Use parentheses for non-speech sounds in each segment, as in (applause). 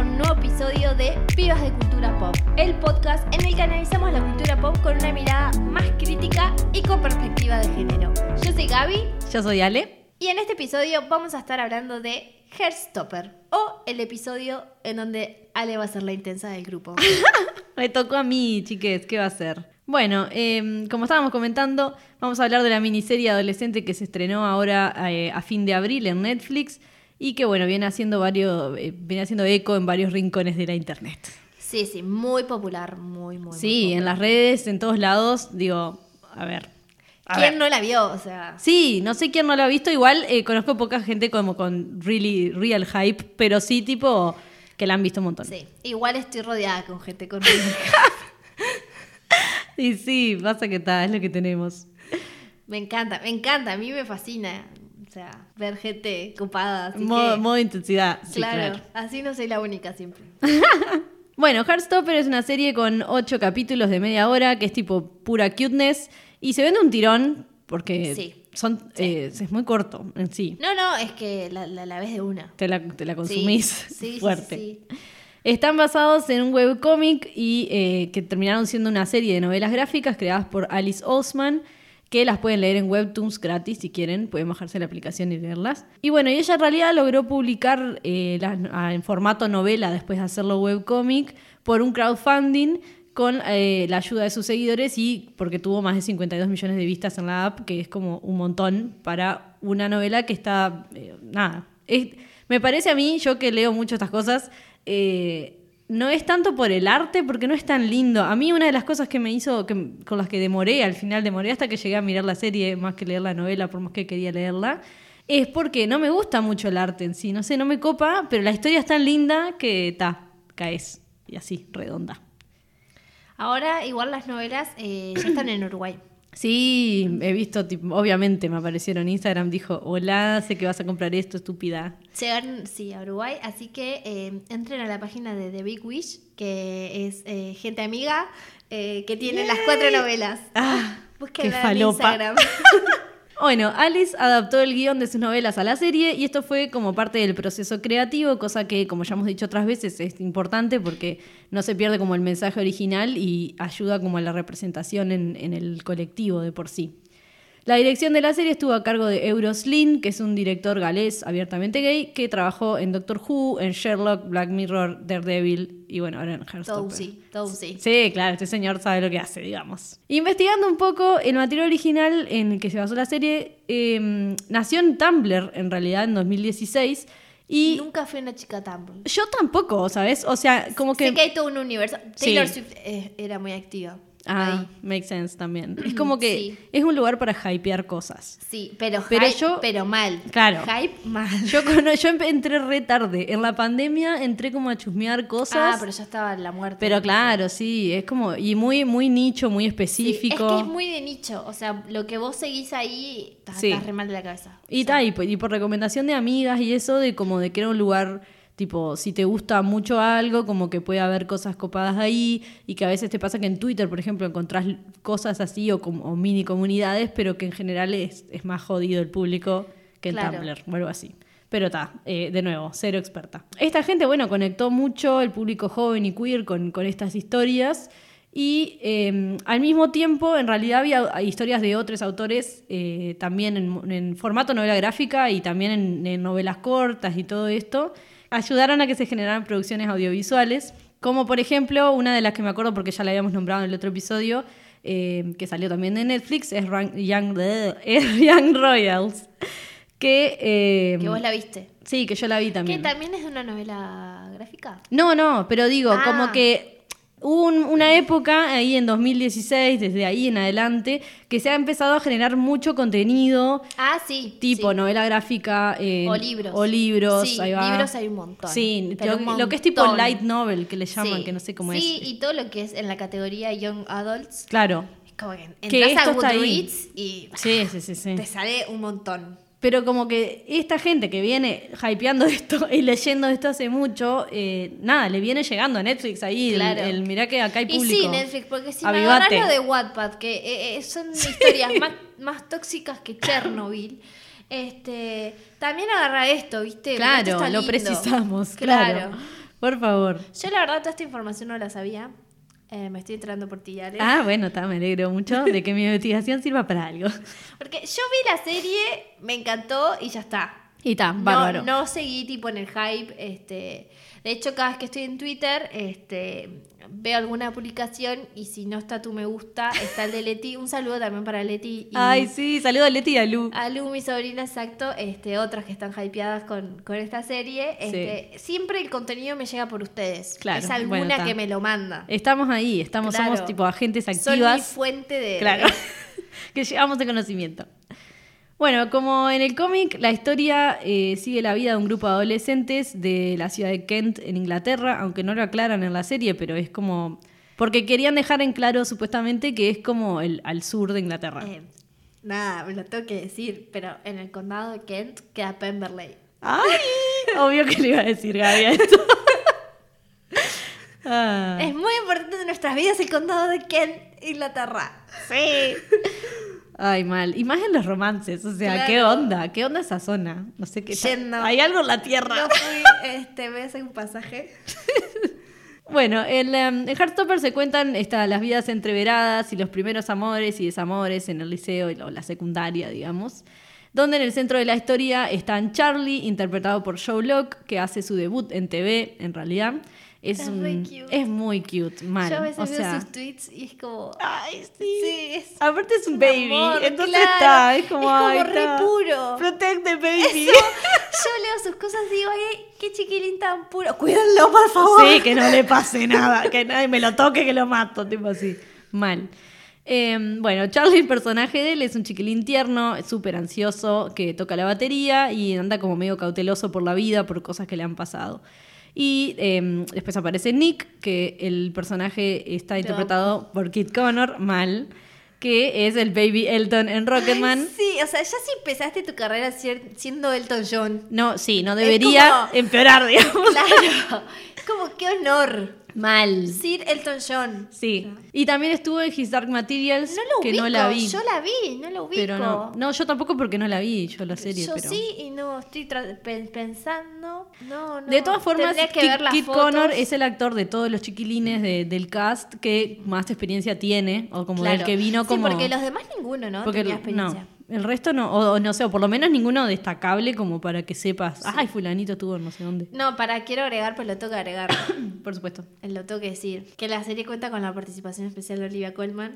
a un nuevo episodio de Pibas de Cultura Pop, el podcast en el que analizamos la cultura pop con una mirada más crítica y con perspectiva de género. Yo soy Gaby Yo soy Ale. y en este episodio vamos a estar hablando de Hairstopper, o el episodio en donde Ale va a ser la intensa del grupo. (laughs) Me tocó a mí, chiques, ¿qué va a ser? Bueno, eh, como estábamos comentando, vamos a hablar de la miniserie adolescente que se estrenó ahora eh, a fin de abril en Netflix y que, bueno, viene haciendo, varios, eh, viene haciendo eco en varios rincones de la internet. Sí, sí, muy popular, muy, muy Sí, muy en las redes, en todos lados, digo, a ver. a ¿Quién ver. no la vio? O sea, Sí, no sé quién no lo ha visto, igual eh, conozco poca gente como con really, real hype, pero sí tipo que la han visto un montón. sí. Igual estoy rodeada con gente con (laughs) Y sí, pasa que está, es lo que tenemos. Me encanta, me encanta, a mí me fascina. O sea, ver gente copada. Así Modo, que, modo intensidad. sí, claro, claro. así no soy la única siempre. (laughs) Bueno, Heartstopper es una serie con ocho capítulos de media hora, que es tipo pura cuteness, y se vende un tirón, porque Sí. son, eh, es muy corto en sí. No, no, es que la, la, la ves de una. Te la, te la consumís Sí, sí, fuerte. Están basados en un webcómic y eh, que terminaron siendo una serie de novelas gráficas creadas por Alice Oseman, que las pueden leer en Webtoons gratis si quieren, pueden bajarse la aplicación y leerlas. Y bueno, y ella en realidad logró publicar eh, ah, en formato novela después de hacerlo webcómic por un crowdfunding con eh, la ayuda de sus seguidores y porque tuvo más de 52 millones de vistas en la app, que es como un montón para una novela que está, eh, nada, es- me parece a mí, yo que leo mucho estas cosas, no es tanto por el arte, porque no es tan lindo. A mí una de las cosas que me hizo, que, con las que demoré, al final demoré hasta que llegué a mirar la serie, más que leer la novela, por más que quería leerla, es porque no me gusta mucho el arte en sí. No sé, no me copa, pero la historia es tan linda que ta, caes. Y así, redonda. Ahora, igual las novelas eh, ya están en Uruguay. Sí, he visto, tipo, obviamente me aparecieron en Instagram, dijo, hola, sé que vas a comprar esto, estúpida. Llegaron, sí, a Uruguay, así que eh, entren a la página de The Big Wish, que es eh, gente amiga, eh, que tiene las cuatro novelas. Ah, Búsquenla qué en. Instagram. (laughs) Bueno, Alice adaptó el guion de sus novelas a la serie y esto fue como parte del proceso creativo, cosa que, como ya hemos dicho otras veces, es importante porque no se pierde como el mensaje original y ayuda como a la representación en, en el colectivo de por sí. La dirección de la serie estuvo a cargo de Euros Lin, que es un director galés abiertamente gay, que trabajó en Doctor Who, en Sherlock, Black Mirror, Daredevil y bueno, ahora en. Tousy, Tousy. Sí, claro, este señor sabe lo que hace, digamos. Investigando un poco el material original en el que se basó la serie, eh, nació en Tumblr en realidad en 2016 y Nunca fui una chica Tumblr. yo tampoco, ¿sabes? O sea, como que... Sé que hay todo un universo. Sí. Taylor Swift eh, era muy activa. Ah, ahí. makes sense también. Es como que Sí. es un lugar para hypear cosas. Sí, pero, Pero hype, yo- pero mal. Claro. Hype mal. Yo, cono- yo empe- entré re tarde. En la pandemia entré como a chusmear cosas. Ah, pero ya estaba la muerte. Pero claro, sí, es como... Y muy, muy nicho, muy Sí, específico. es que es muy de nicho. O sea, lo que vos seguís ahí, estás Sí. estás re mal de la cabeza. Y, ta, y, por- y por recomendación de amigas y eso, de como de que era un lugar, tipo, si te gusta mucho algo, como que puede haber cosas copadas ahí, y que a veces te pasa que en Twitter, por ejemplo, encontrás cosas así o, o mini comunidades, pero que en general es, es más jodido el público que en Claro. Tumblr o algo así. Pero está, de nuevo, cero experta. Esta gente, bueno, conectó mucho el público joven y queer con, con estas historias. Y eh, al mismo tiempo, en realidad había historias de otros autores eh, también en, en formato novela gráfica y también en, en novelas cortas y todo esto. Ayudaron a que se generaran producciones audiovisuales, como por ejemplo, una de las que me acuerdo porque ya la habíamos nombrado en el otro episodio, eh, que salió también de Netflix, es Young, (laughs) es Young Royals. Que, eh, Que vos la viste. Sí, que yo la vi Que también. también es de una novela gráfica. No, no, pero digo, Ah. como que hubo un- una época ahí en 2016, desde ahí en adelante, que se ha empezado a generar mucho contenido, Ah, sí. tipo sí. novela gráfica. eh, O libros. O libros, Sí, ahí va. libros hay un montón. Sí, lo, un lo que es tipo montón. light novel, que le llaman, Sí. que no sé cómo Sí, es. y todo lo que es en la categoría Young Adults. Claro. Es como que Que entras a esto está ahí. Goodreads y Sí, sí, sí, sí. te sale un montón. Pero como que esta gente que viene hypeando (laughs) esto y leyendo esto hace mucho, eh, nada, le viene llegando a Netflix ahí. el- Claro. El, mirá que acá hay Y público. sí, Netflix, porque si me Avivate. agarras lo de Wattpad, que eh, eh, son (laughs) historias más, más tóxicas que Chernobyl, este, también agarra esto, ¿viste? Esto (laughs) Claro, lo precisamos, claro. Por favor. Yo la verdad toda esta información no la sabía. Eh, me estoy entrando por ti, Ale. Ah, bueno, está, me alegro mucho de que mi investigación (laughs) sirva para algo. Porque yo vi la serie, me encantó y ya está. Y está, No, bárbaro. no seguí tipo en el hype. Este, de hecho, cada vez que estoy en Twitter, este, veo alguna publicación y si no está tu me gusta, está el de Leti. Un saludo también para Leti y Ay, sí, saludo a Leti y a Lu. a Lu, mi sobrina, exacto. Este, otras que están hypeadas con, con esta serie. Este, Siempre el contenido me llega por ustedes. Claro, es alguna bueno, que me lo manda. Estamos ahí, estamos, Claro. somos tipo agentes Son mi activas. fuente de. Claro, (laughs) que llevamos de conocimiento. Bueno, como en el cómic, la historia eh, sigue la vida de un grupo de adolescentes de la ciudad de Kent, en Inglaterra, aunque no lo aclaran en la serie, pero es como... Porque querían dejar en claro supuestamente que es como el, al sur de Inglaterra. Eh, nada, me lo tengo que decir, pero en el condado de Kent queda Pemberley. ¡Ay! (laughs) Obvio que le iba a decir Gaby a esto. Ah. (laughs) Es muy importante en nuestras vidas el condado de Kent, Inglaterra. Sí. Ay, mal. Y más en los romances. O sea, Claro. ¿qué onda? ¿Qué onda esa zona? No sé qué. Yendo. Hay algo en la tierra. No fui, este, me hace un pasaje. (laughs) Bueno, en, em, en Heartstopper se cuentan esta, las vidas entreveradas y los primeros amores y desamores en el liceo o la secundaria, digamos. Donde en el centro de la historia están Charlie, interpretado por Joe Locke, que hace su debut en TV, en realidad. Es, Es un- re cute. es muy cute, mal. Yo a veces o veo sea, sus tweets y es como. Ay, sí. Sí, es. Aparte es un, un baby, amor, entonces claro. está, es como, Es como ay, re está. puro. Protect the baby. (laughs) Yo leo sus cosas y digo, ay, qué chiquilín tan puro. Cuídenlo, por favor. Sí, que no le pase nada, que nadie me lo toque, que lo mato, tipo así. Mal. Eh, bueno, Charlie, el personaje de él, es un chiquilín tierno, súper ansioso, que toca la batería y anda como medio cauteloso por la vida, por cosas que le han pasado. Y eh, después aparece Nick, que el personaje está interpretado por Kit Connor, mal, que es el baby Elton en Rocketman. Ay, sí, o sea, ya si empezaste tu carrera siendo Elton John. No, sí, no debería como- empeorar, (laughs) digamos. Claro. Es como, qué honor. Mal. Sir Elton John. Sí. Y también estuvo en His Dark Materials, No lo que ubico. no la vi. Yo la vi, no lo ubico. pero no. No, yo tampoco porque no la vi, yo la serie. Yo pero... sí y no estoy pensando. No, no. De todas formas, que Kit. Connor es el actor de todos los chiquilines de- del cast que más experiencia tiene, o como del Claro. que vino Sí, como... porque los demás ninguno, ¿no? porque Tenía el- experiencia. no, el resto no, o, o no sé, o por lo menos ninguno destacable como para que sepas, ay, fulanito estuvo en no sé dónde. No, para, quiero agregar, pues lo tengo que agregar. (coughs) Por supuesto. lo tengo que decir. Que la serie cuenta con la participación especial de Olivia Colman.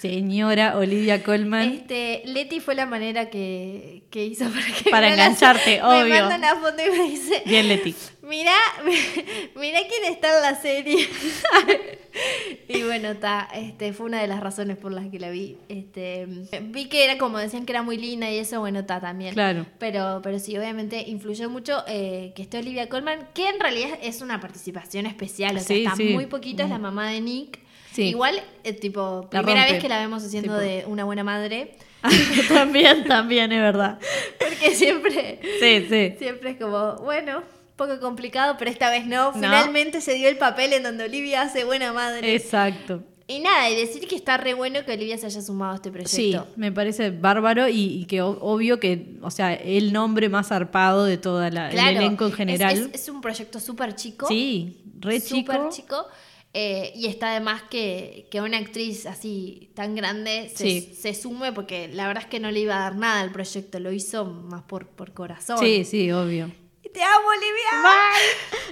Señora Olivia Colman. Este, Leti fue la manera que, que hizo para que Para la engancharte, serie. obvio. Me manda una foto y me dice, Bien, Leti. Mira, (laughs) mira quién está en la serie. (laughs) y bueno, ta, este, fue una de las razones por las que la vi. Este, vi que era como decían que era muy linda y eso, bueno, ta también. Claro. Pero, pero sí, obviamente influyó mucho eh, que esté Olivia Colman, que en realidad es una participación especial, o sea, Sí, está sí. muy poquito, es la mamá de Nick. Sí. Igual, eh, tipo, La primera rompe. vez que la vemos haciendo Tipo. de una buena madre, (laughs) también, también, es verdad. porque siempre, Sí, sí. siempre es como, bueno, poco complicado, pero esta vez no. Finalmente se dio el papel en donde Olivia hace buena madre. Exacto. Y nada, y decir que está re bueno que Olivia se haya sumado a este Sí, proyecto. me parece bárbaro y, y que obvio que, o sea, el nombre más zarpado de todo el elenco en es- general. Es, es un proyecto súper chico. sí, re chico. Súper chico. eh, y está además que, que una actriz así tan grande se, Sí. se sume porque la verdad es que no le iba a dar nada al proyecto, lo hizo más por, por corazón. Sí, sí, obvio. Te amo, Olivia.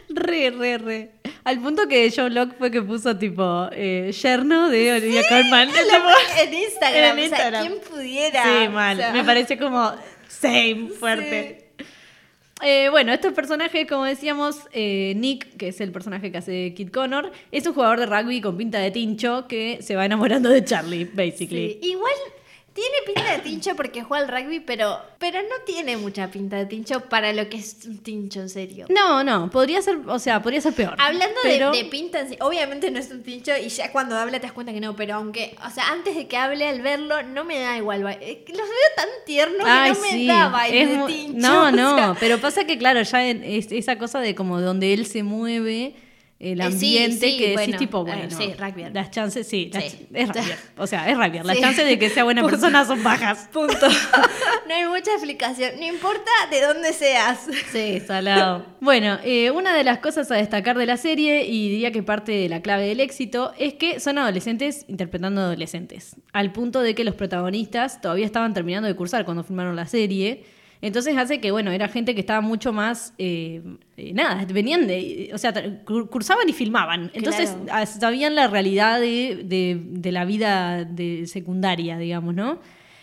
Re, re, re. Al punto que Joe Locke fue que puso tipo eh, yerno de Olivia Colman. (laughs) Tipo, vi en Instagram, En o sea, Instagram. ¿quién pudiera? Sí, mal. O sea, Me pareció como same, fuerte. Eh, bueno, estos personajes, como decíamos, eh, Nick, que es el personaje que hace Kid Connor, es un jugador de rugby con pinta de tincho que se va enamorando de Charlie, basically. sí. Igual tiene pinta de tincho porque juega al rugby, pero, pero no tiene mucha pinta de tincho para lo que es un tincho, en serio. No, no, podría ser, o sea, podría ser peor. Hablando de- pero- de, pinta, en sí, obviamente no es un tincho y ya cuando habla te das cuenta que no, pero aunque, o sea, antes de que hable al verlo, no me da igual. eh, Los veo tan tiernos que Ay, no me da baile es de tincho. No, (laughs) no, sea, pero pasa que, claro, ya en- es- esa cosa de como donde él se mueve el Eh, sí, sí, sí, que decís bueno, tipo, bueno, sí, las chances, sí, las Sí. ch- es rugby. (laughs) O sea, es rugby. Las chances de que sea buena (laughs) persona son bajas. (laughs) Punto. no hay mucha explicación. No importa de dónde seas. Sí, salado. Bueno, eh, una de las cosas a destacar de la serie, y diría que parte de la clave del éxito, es que son adolescentes interpretando adolescentes. Al punto de que los protagonistas todavía estaban terminando de cursar cuando filmaron la serie. Entonces hace que, bueno, era gente que estaba mucho más. eh, eh, nada, venían de. O sea, cursaban y filmaban. Entonces Claro. ah, sabían la realidad de, de- de la vida de secundaria, digamos, ¿no?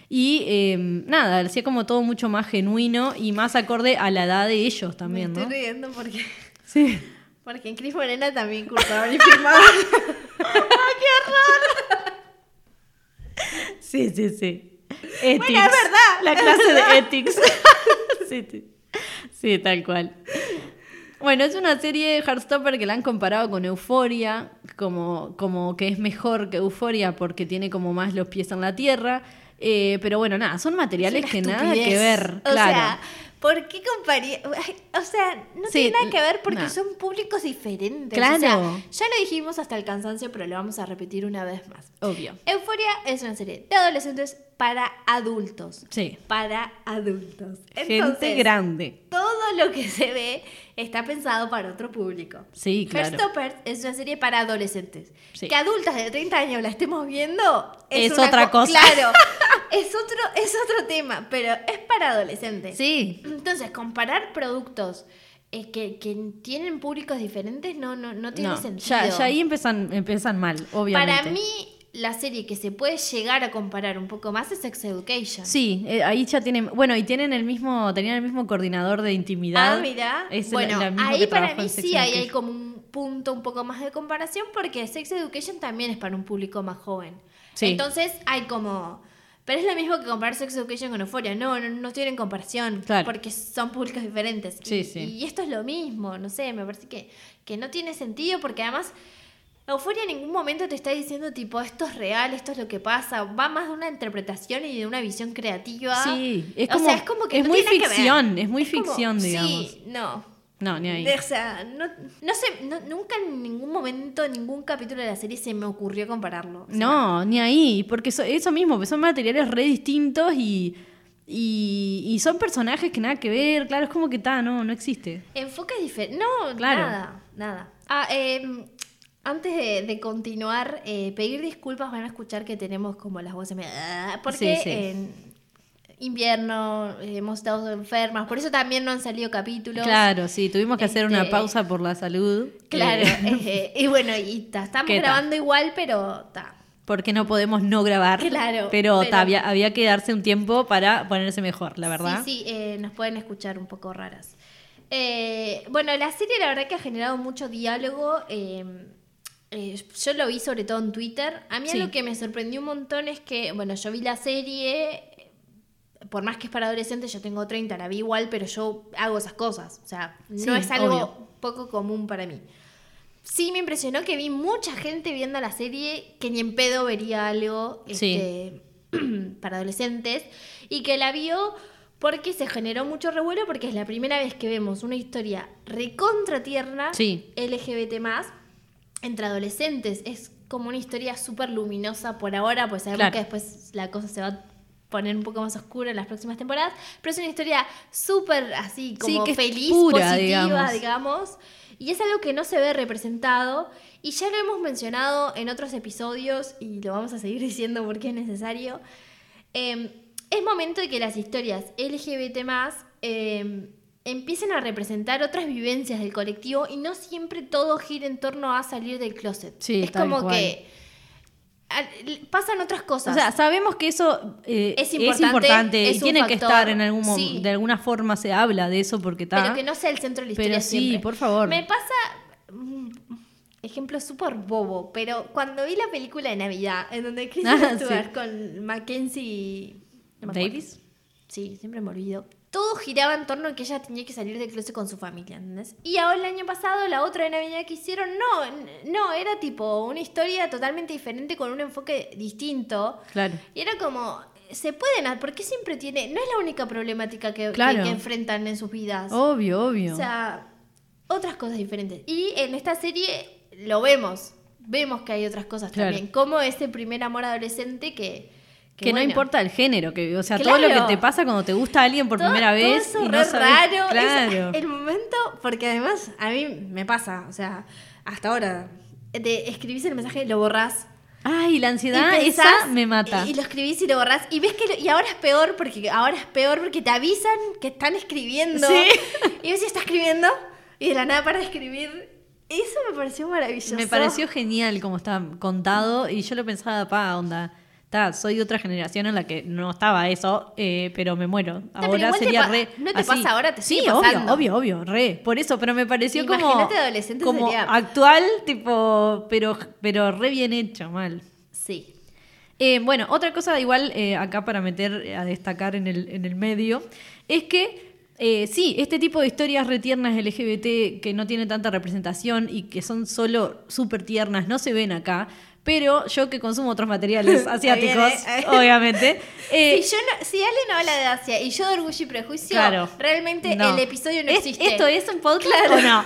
Y eh, nada, hacía como todo mucho más genuino y más acorde a la edad de ellos también, Me ¿no? estoy riendo porque, Sí. porque en Cris Morena también cursaban y filmaban. (laughs) (laughs) Sí, sí, sí. Ethics. Bueno, es verdad, La clase verdad. de ethics. (laughs) sí, sí. Sí, tal cual. Bueno, es una serie de Heartstopper que la han comparado con Euforia, como, como que es mejor que Euforia porque tiene como más los pies en la tierra. Eh, pero bueno, nada, son materiales Es que nada que ver. O claro. sea, ¿por qué comparía? O sea, no Sí, tiene nada que ver porque no. son públicos diferentes. Claro. O sea, ya lo dijimos hasta el cansancio, pero lo vamos a repetir una vez más. Obvio. Euforia es una serie de adolescentes para adultos. Sí. Para adultos. Gente Entonces, grande. todo lo que se ve está pensado para otro público. Sí, claro. Heartstoppers es una serie para adolescentes. Sí. Que adultas de 30 años la estemos viendo Es una otra co- cosa. Claro, (laughs) es otro, es otro tema, pero es para adolescentes. Sí. Entonces, comparar productos eh, que, que tienen públicos diferentes no, no, no tiene No, sentido. ya, ya ahí empiezan, empiezan mal, obviamente. Para mí, la serie que se puede llegar a comparar un poco más es Sex Education. Sí, eh, ahí ya tienen, bueno, y tienen el mismo, tenían el mismo coordinador de intimidad. Ah, mira. Es bueno, ahí que para mí sí ahí hay como un punto un poco más de comparación porque Sex Education también es para un público más joven. Sí. Entonces hay como... Pero es lo mismo que comparar Sex Education con Euphoria. No, no, no tienen comparación. Claro. Porque son públicos diferentes. Sí, y, sí. y esto es lo mismo. No sé, me parece que, que no tiene sentido porque además... Euforia en ningún momento te está diciendo tipo esto es real, esto es lo que pasa, va más de una interpretación y de una visión creativa. Sí, es O como, sea, es como que es no muy ficción, es muy Es como- ficción, digamos. Sí, no. No, ni ahí. O sea, no, no sé, no- nunca en ningún momento, en ningún capítulo de la serie se me ocurrió compararlo. O sea, No, ni ahí, porque so- eso mismo, son materiales re distintos y, y, y son personajes que nada que ver, claro, es como que está, no, no existe. Enfoque diferente. No, Claro. nada, nada. Ah, eh, antes de, de continuar, eh, pedir disculpas, van a escuchar que tenemos como las voces ah, Porque Sí, sí. en invierno eh, hemos estado enfermas, por eso también no han salido capítulos. Claro, sí, tuvimos que hacer una Este, pausa por la salud. Claro, eh, (laughs) eh, y bueno, y ta, estamos grabando igual, pero ta. porque no podemos no grabar. Claro, Pero, ta, había, había que darse un tiempo para ponerse mejor, la verdad. Sí, sí, eh, nos pueden escuchar un poco raras. Eh, bueno, la serie la verdad que ha generado mucho diálogo. eh, eh, yo lo vi sobre todo en Twitter. A mí Sí. lo que me sorprendió un montón es que, bueno, yo vi la serie, por más que es para adolescentes, yo tengo 30, la vi igual, pero yo hago esas cosas. O sea, no es algo obvio. poco común para mí. Sí me impresionó que vi mucha gente viendo la serie que ni en pedo vería algo Sí. este, (clears throat) para adolescentes y que la vio porque se generó mucho revuelo porque es la primera vez que vemos una historia recontra tierna Sí. LGBT entre adolescentes. Es como una historia súper luminosa por ahora, pues sabemos Claro. que después la cosa se va poner un poco más oscura en las próximas temporadas, pero es una historia súper así, Sí, como que es feliz, pura, positiva, digamos. digamos. Y es algo que no se ve representado. Y ya lo hemos mencionado en otros episodios y lo vamos a seguir (laughs) diciendo porque es necesario. Eh, es momento de que las historias LGBT eh, empiecen a representar otras vivencias del colectivo y no siempre todo gira en torno a salir del closet. Sí, es como cual. que pasan otras cosas. O sea, sabemos que eso eh, Es es importante, es y tiene que estar en algún sí. de alguna forma se habla de eso porque está. Pero que no sea el centro de la historia Pero sí, siempre. por favor. Me pasa. mm, Ejemplo súper bobo, pero cuando vi la película de Navidad, en donde Kristen Ah, sí. con Mackenzie. Davis. Sí, siempre me olvido. Todo giraba en torno a que ella tenía que salir del closet con su familia, ¿entendés? Y ahora el año pasado, la otra de Navidad que hicieron, no, no, era tipo una historia totalmente diferente con un enfoque distinto. Claro. Y era como, se pueden, ha- porque siempre tiene, no es la única problemática que, que- Claro. que enfrentan en sus vidas. Obvio, obvio. O sea, otras cosas diferentes. Y en esta serie lo vemos, vemos que hay otras cosas Claro. también, como ese primer amor adolescente que... Que, no bueno, importa el género, que, o sea, todo lo que te pasa cuando te gusta a alguien por todo- primera todo vez. eso y no sabes- raro. Claro. es el momento, porque además a mí me pasa, o sea, hasta ahora, de escribís el mensaje y lo borrás. Ay, la ansiedad, pensás, esa me mata. Y, y lo escribís y lo borrás. Y ves que lo- y ahora es peor porque ahora es peor porque te avisan que están escribiendo. Sí. Y ves si está escribiendo y de la nada para de escribir. Eso me pareció maravilloso. Me pareció genial como está contado y yo lo pensaba, pa, onda. Ta, soy de otra generación en la que no estaba eso, eh, pero me muero. Ahora te sería re. ¿no te así. pasa ahora? Te sí, sigue obvio, obvio, obvio, re. Por eso, pero me pareció como. Adolescente como sería- actual, tipo, pero, pero re bien hecho, mal. Sí. Eh, bueno, otra cosa igual eh, acá para meter a destacar en el, en el medio es que eh, sí, este tipo de historias retiernas LGBT que no tienen tanta representación y que son solo súper tiernas no se ven acá. Pero yo que consumo otros materiales (laughs) asiáticos, viene. (laughs) obviamente. eh, si, yo no- si Ale no habla de Asia y yo de Orgullo y Prejuicio, Claro. realmente No. el episodio no ¿Es- existe. ¿Esto es un podcast o no?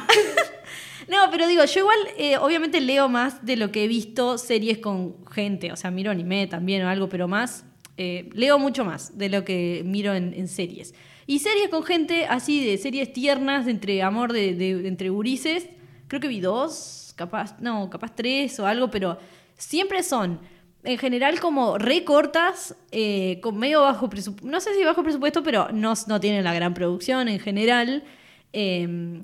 (laughs) no, pero digo, yo igual, eh, obviamente leo más de lo que he visto series con gente. O sea, miro anime también o algo, pero más. eh, leo mucho más de lo que miro en, en series. Y series con gente así, de series tiernas, de entre amor de, de- de entre gurises. Creo que vi dos, capaz, no, capaz tres o algo, pero siempre son en general como recortas, eh, con medio bajo presupuesto, no sé si bajo presupuesto, pero no, no tienen la gran producción en general. Eh,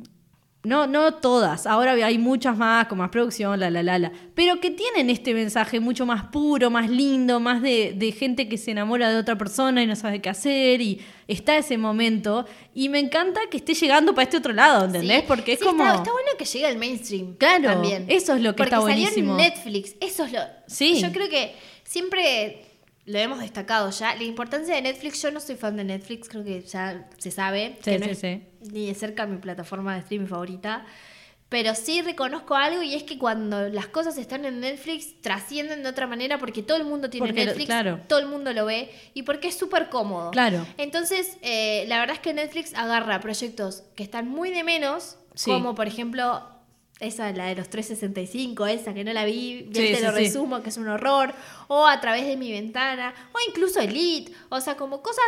no, no todas, ahora hay muchas más, con más producción, la, la, la, la. Pero que tienen este mensaje mucho más puro, más lindo, más de, de gente que se enamora de otra persona y no sabe qué hacer y está ese momento. Y me encanta que esté llegando para este otro lado, ¿entendés? Sí. Porque es Sí, como... Está, está bueno que llegue al mainstream. Claro, también. eso es lo que Porque está salió buenísimo. en Netflix. Eso es lo. Sí. Yo creo que siempre lo hemos destacado ya. La importancia de Netflix. Yo no soy fan de Netflix, creo que ya se sabe. Sí, que no sí, es sí. Ni de cerca mi plataforma de streaming favorita. Pero sí reconozco algo y es que cuando las cosas están en Netflix trascienden de otra manera porque todo el mundo tiene Porque Netflix, claro. todo el mundo lo ve y porque es súper cómodo. Claro. Entonces, eh, la verdad es que Netflix agarra proyectos que están muy de menos, como por ejemplo esa, la de los 365, esa que no la vi, ya Sí, te sí, lo sí. resumo, que es un horror, o a través de mi ventana, o incluso Elite, o sea, como cosas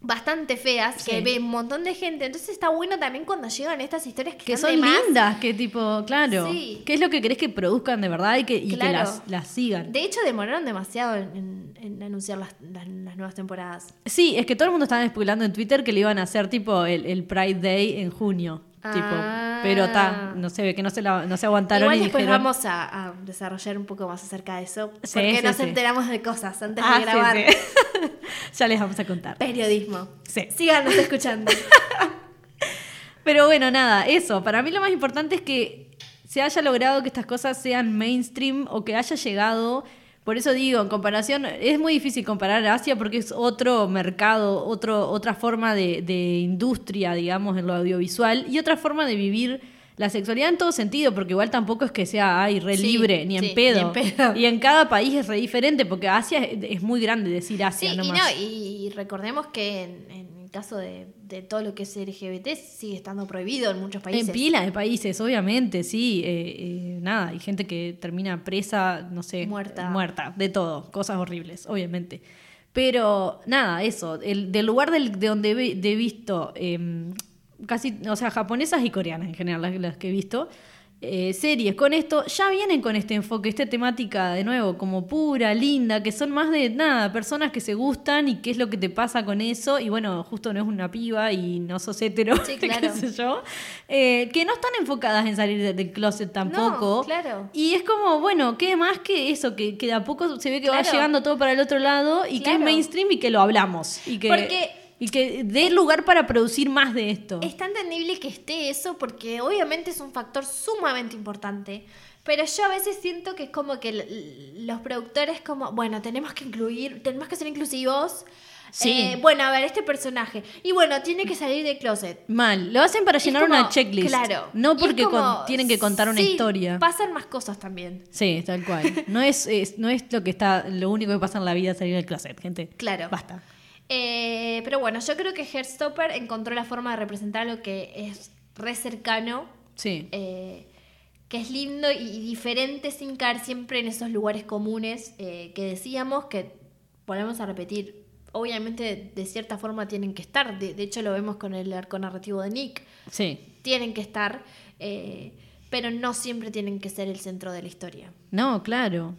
bastante feas que ve un montón de gente. Entonces está bueno también cuando llegan estas historias que, Que son lindas, que tipo, claro. Sí. ¿Qué es lo que querés que produzcan de verdad y que, y que las sigan? De hecho, demoraron demasiado en, en- en anunciar las, las- las nuevas temporadas. Sí, es que todo el mundo estaba especulando en Twitter que le iban a hacer tipo el, el Pride Day en junio. Ah. Tipo, pero está, no sé, que no se, la- no se aguantaron Igual y después dijeron. vamos a, a desarrollar un poco más acerca de eso. Porque sí, nos sí. enteramos de cosas antes Ah, de grabar. (laughs) ya les vamos a contar. Periodismo. Sí. Síganos escuchando. (laughs) Pero bueno, nada, eso. Para mí lo más importante es que se haya logrado que estas cosas sean mainstream o que haya llegado. Por eso digo, en comparación, es muy difícil comparar Asia porque es otro mercado, otro, otra forma de, de industria, digamos, en lo audiovisual y otra forma de vivir la sexualidad en todo sentido, porque igual tampoco es que sea ay, re Sí, libre, ni en, pedo. ni en pedo. Y en cada país es re diferente, porque Asia es, es muy grande decir Sí, Asia y, no, nomás. y recordemos que en, en el caso de, de todo lo que es LGBT sigue estando prohibido en muchos países. En pila de países, obviamente, sí. eh, eh, nada, hay gente que termina presa, no sé. Muerta. Muerta, de todo. Cosas horribles, obviamente. Pero nada, eso. El, del lugar del, de donde he visto, eh, casi, o sea, japonesas y coreanas en general, las, las que he visto. Eh, series con esto ya vienen con este enfoque, esta temática de nuevo como pura, linda, que son más de nada, personas que se gustan y qué es lo que te pasa con eso y bueno, justo no es una piba y no sos hetero, Sí, (laughs) qué sé yo, eh, que no están enfocadas en salir de- del closet tampoco. No, claro. Y es como, bueno, ¿qué más que eso? Que, que de a poco se ve que va llegando todo para el otro lado y que es mainstream y que lo hablamos. Y que, Porque- y que dé lugar para producir más de esto. Está entendible que esté eso porque obviamente es un factor sumamente importante. Pero yo a veces siento que es como que los productores como, bueno, tenemos que incluir, tenemos que ser inclusivos. Sí. Eh, bueno, a ver, este personaje. Y bueno, tiene que salir de closet. Mal, lo hacen para Es llenar como- una checklist. Claro. No es porque como, con- tienen que contar una sí, historia. Pasan más cosas también. Sí, tal cual. No es, es- no es lo que está, lo único que pasa en la vida salir del closet, gente. Claro. Basta. Eh, pero bueno, yo creo que Heartstopper encontró la forma de representar lo que es re cercano, Sí. eh, que es lindo y, diferente sin caer siempre en esos lugares comunes eh, que decíamos que, volvemos a repetir, obviamente de cierta forma tienen que estar, de, de hecho lo vemos con el arco narrativo de Nick, Sí. tienen que estar, eh, pero no siempre tienen que ser el centro de la historia. No, claro.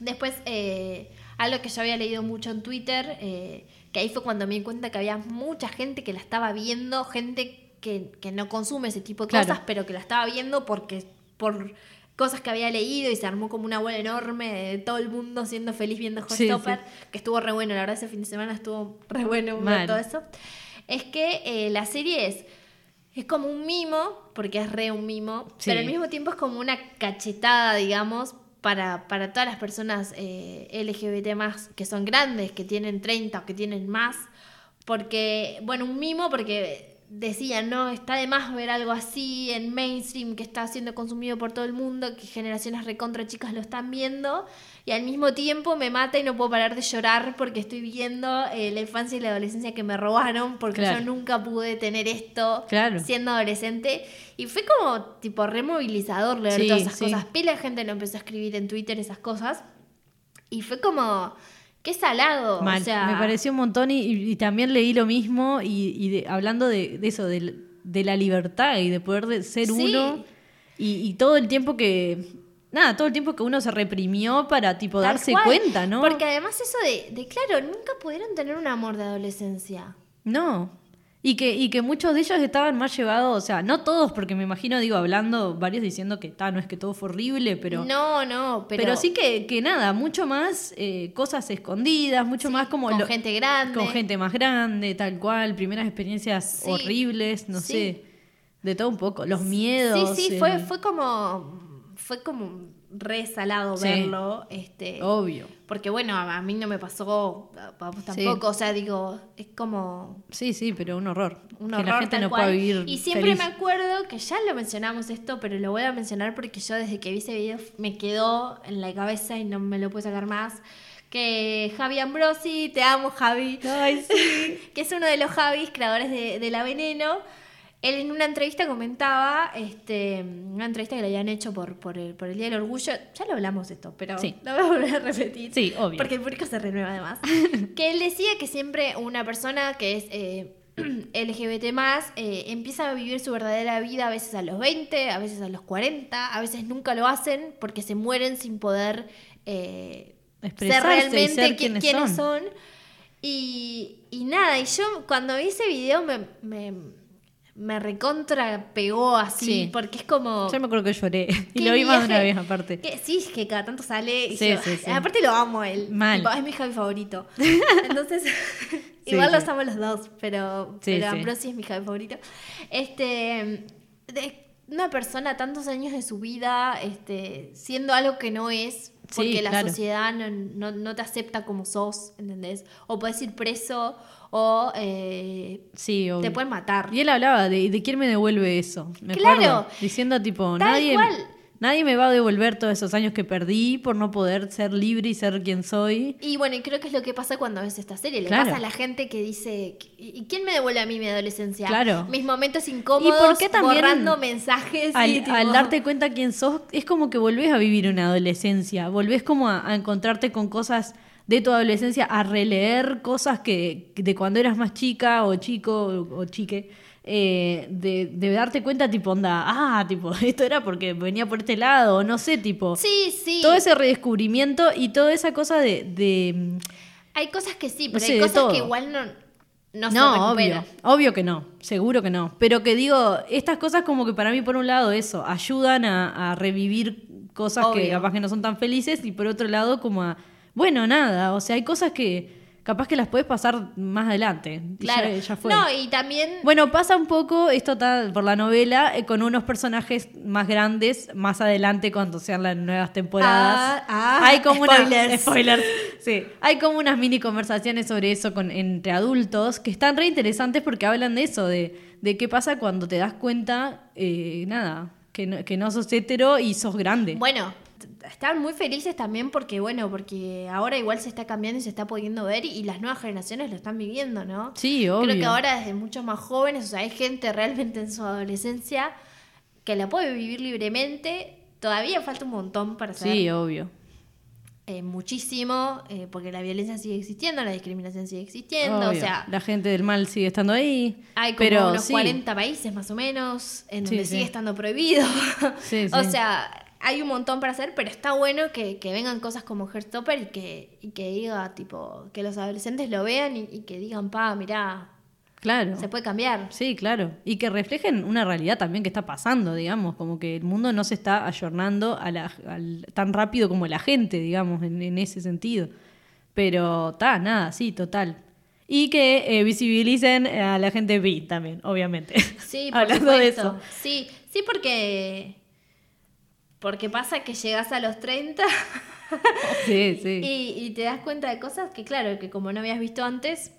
Después, eh, algo que yo había leído mucho en Twitter, eh, que ahí fue cuando me di cuenta que había mucha gente que la estaba viendo, gente que, que no consume ese tipo de Claro. cosas, pero que la estaba viendo porque por cosas que había leído y se armó como una bola enorme de todo el mundo siendo feliz viendo Sí, Hotstopper, sí. que estuvo re bueno, la verdad ese fin de semana estuvo re bueno ver todo eso. Es que eh, la serie es es como un mimo, porque es re un mimo, Sí. pero al mismo tiempo es como una cachetada, digamos, para, para todas las personas eh, LGBT más que son grandes, que tienen 30 o que tienen más. Porque, bueno, un mimo porque decían, ¿no? Está de más ver algo así en mainstream que está siendo consumido por todo el mundo, que generaciones recontra chicas lo están viendo, y al mismo tiempo me mata y no puedo parar de llorar porque estoy viendo eh, la infancia y la adolescencia que me robaron, porque Claro. yo nunca pude tener esto Claro. siendo adolescente. Y fue como tipo removilizador leer Sí, todas esas sí. cosas. Pila de gente lo empezó a escribir en Twitter esas cosas. Y fue como, qué salado. Mal. O sea, Me pareció un montón y, y también leí lo mismo y, y de- hablando de, de eso, de, de la libertad y de poder de- ser Sí. uno y, y todo el tiempo que... Nada, todo el tiempo que uno se reprimió para tipo tal darse cual. cuenta, ¿no? Porque además eso de, de, claro, nunca pudieron tener un amor de adolescencia. No. Y que, y que muchos de ellos estaban más llevados, o sea, no todos, porque me imagino, digo, hablando, varios diciendo que ta, no es que todo fue horrible, pero... no, no, pero, Pero, sí que, que nada, mucho más eh, cosas escondidas, mucho Sí, más como... con lo- gente grande. Con gente más grande, tal cual, primeras experiencias Sí, horribles, no sí. sé, de todo un poco, los miedos. Sí, sí, el- fue, fue como. Fue como re salado Sí. verlo. Este, Obvio. Porque bueno, a, mí no me pasó, tampoco. O sea, digo, es como Sí, sí, pero un horror. un que horror la gente no pueda vivir Y siempre feliz. me acuerdo que ya lo mencionamos esto, pero lo voy a mencionar porque yo desde que vi ese video me quedó en la cabeza y no me lo puedo sacar más. Que Javi Ambrosi, te amo Javi, Ay, sí. (laughs) que es uno de los Javis, creadores de, de La Veneno. Él en una entrevista comentaba, este, una entrevista que le habían hecho por, por, el, por el Día del Orgullo, ya lo hablamos esto, pero Sí. lo voy a volver a repetir. Sí, obvio. Porque el público se renueva además. (laughs) que él decía que siempre una persona que es eh, (clears throat) LGBT más eh, empieza a vivir su verdadera vida a veces a los 20, a veces a los 40, a veces nunca lo hacen porque se mueren sin poder eh, ser realmente ser quiénes son. son. Y, y nada, y yo cuando vi ese video me, me, me recontra pegó así, Sí. porque es como... Yo me acuerdo que lloré. Y lo vi más de una vez aparte. Sí, es que cada tanto sale. Y Sí, yo- sí, sí. Aparte lo amo él. Mal. Es mi Javi favorito. (laughs) Entonces, igual los amo los dos, pero, pero sí. Ambrosi es mi Javi favorito. Este, de una persona tantos años de su vida este, siendo algo que no es, porque la claro. sociedad no, no- no te acepta como sos, ¿entendés? O puedes ir preso o eh, Sí, te pueden matar. Y él hablaba de, de quién me devuelve eso. Me Claro. acuerdo, diciendo tipo, Tal nadie, cual. nadie me va a devolver todos esos años que perdí por no poder ser libre y ser quien soy. Y bueno, y creo que es lo que pasa cuando ves esta serie. Le Claro. pasa a la gente que dice, ¿y quién me devuelve a mí mi adolescencia? Claro. Mis momentos incómodos, ¿Y por qué también borrando mensajes. Al, y tipo- al darte cuenta quién sos, es como que volvés a vivir una adolescencia, volvés como a, a encontrarte con cosas de tu adolescencia, a releer cosas que de cuando eras más chica o chico o, o chique, eh, de, de darte cuenta tipo, onda, ah, tipo, (laughs) esto era porque venía por este lado, o no sé, tipo, Sí, sí. todo ese redescubrimiento y toda esa cosa de... de Hay cosas que sí, No pero sé, hay cosas que igual no, no, se No, obvio, obvio que no, seguro que no. Pero que digo, estas cosas como que para mí por un lado eso, ayudan a, a revivir cosas que capaz que no son tan felices y por otro lado como a, bueno, nada, o sea, hay cosas que capaz que las puedes pasar más adelante. Claro. Ya, ya fue. No, y también... Bueno, pasa un poco, esto está por la novela, eh, con unos personajes más grandes más adelante cuando sean las nuevas temporadas. Ah, ah, hay como unas- spoilers. (laughs) spoilers. Sí, hay como unas mini conversaciones sobre eso con, entre adultos que están re interesantes porque hablan de eso, de, de qué pasa cuando te das cuenta, eh, nada, que no, que no sos hetero y sos grande. Bueno, están muy felices también porque, bueno, porque ahora igual se está cambiando y se está pudiendo ver y, las nuevas generaciones lo están viviendo, ¿no? Sí, obvio. Creo que ahora desde muchos más jóvenes, o sea, hay gente realmente en su adolescencia que la puede vivir libremente. Todavía falta un montón para hacer. Sí, obvio. Eh, muchísimo, eh, porque la violencia sigue existiendo, la discriminación sigue existiendo, o sea... La gente del mal sigue estando ahí. Hay como pero, unos 40 países más o menos en donde sigue estando prohibido. (laughs) o sea, hay un montón para hacer, pero está bueno que, vengan cosas como Heartstopper y que, y que diga, tipo, que los adolescentes lo vean y, y que digan, pa, mirá, Claro. Se puede cambiar. Sí, claro. Y que reflejen una realidad también que está pasando, digamos, como que el mundo no se está ayornando a la, tan rápido como la gente, digamos, en, ese sentido. Pero está, nada, sí, total. Y que eh, visibilicen a la gente bi también, obviamente. Sí, (laughs) por Hablando de eso. Sí, sí, porque. Porque pasa que llegas a los 30 (laughs) sí, sí. Y, y te das cuenta de cosas que, claro, que como no habías visto antes,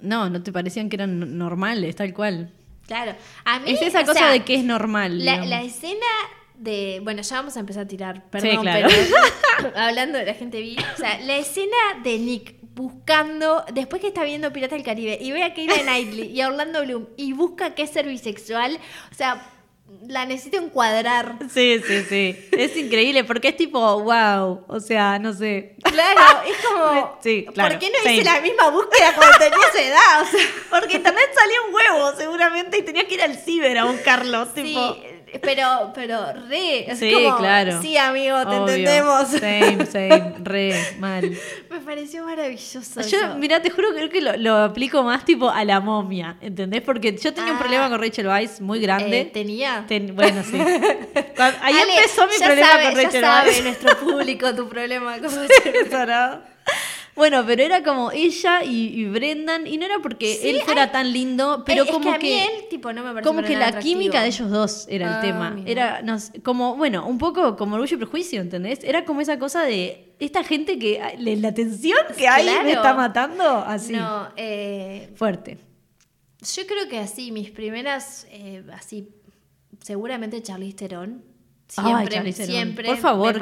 no, no te parecían que eran normales, tal cual. Claro. A mí, es esa cosa de que es normal. La, escena de. Bueno, ya vamos a empezar a tirar, perdón, pero (laughs) hablando de la gente vi. O sea, la escena de Nick buscando, después que está viendo Pirata del Caribe y ve a Keira Knightley y a Orlando Bloom y busca que es ser bisexual, o sea, la necesito encuadrar. Sí, sí, sí. Es increíble porque es tipo, wow. O sea, no sé. Claro, es como. (laughs) Sí, claro. ¿Por qué no hice la misma búsqueda cuando tenía esa edad? O sea, porque también salía un huevo, seguramente, y tenía que ir al ciber a buscarlo. Tipo. Pero, pero re. sí, claro. Sí, amigo, te entendemos. Same, same, re, mal. (laughs) Me pareció maravilloso. Yo, mira, te juro que creo que lo, aplico más tipo a la momia, ¿entendés? Porque yo tenía un ah. problema con Rachel Weisz muy grande. Eh, ¿Tenía? bueno, sí. (laughs) ahí empezó mi problema con Rachel sabe nuestro público tu problema con (laughs) Rachel bueno, pero era como ella y, Brendan, y no era porque él fuera tan lindo, pero como que, él, tipo, no me como que la química de ellos dos era el ah, tema. Era como, bueno, un poco como orgullo y prejuicio, ¿entendés? Era como esa cosa de esta gente que la tensión que hay me está matando así. No, eh, fuerte. Yo creo que así, mis primeras, eh, así, seguramente Charlize Theron Siempre, siempre. Por favor,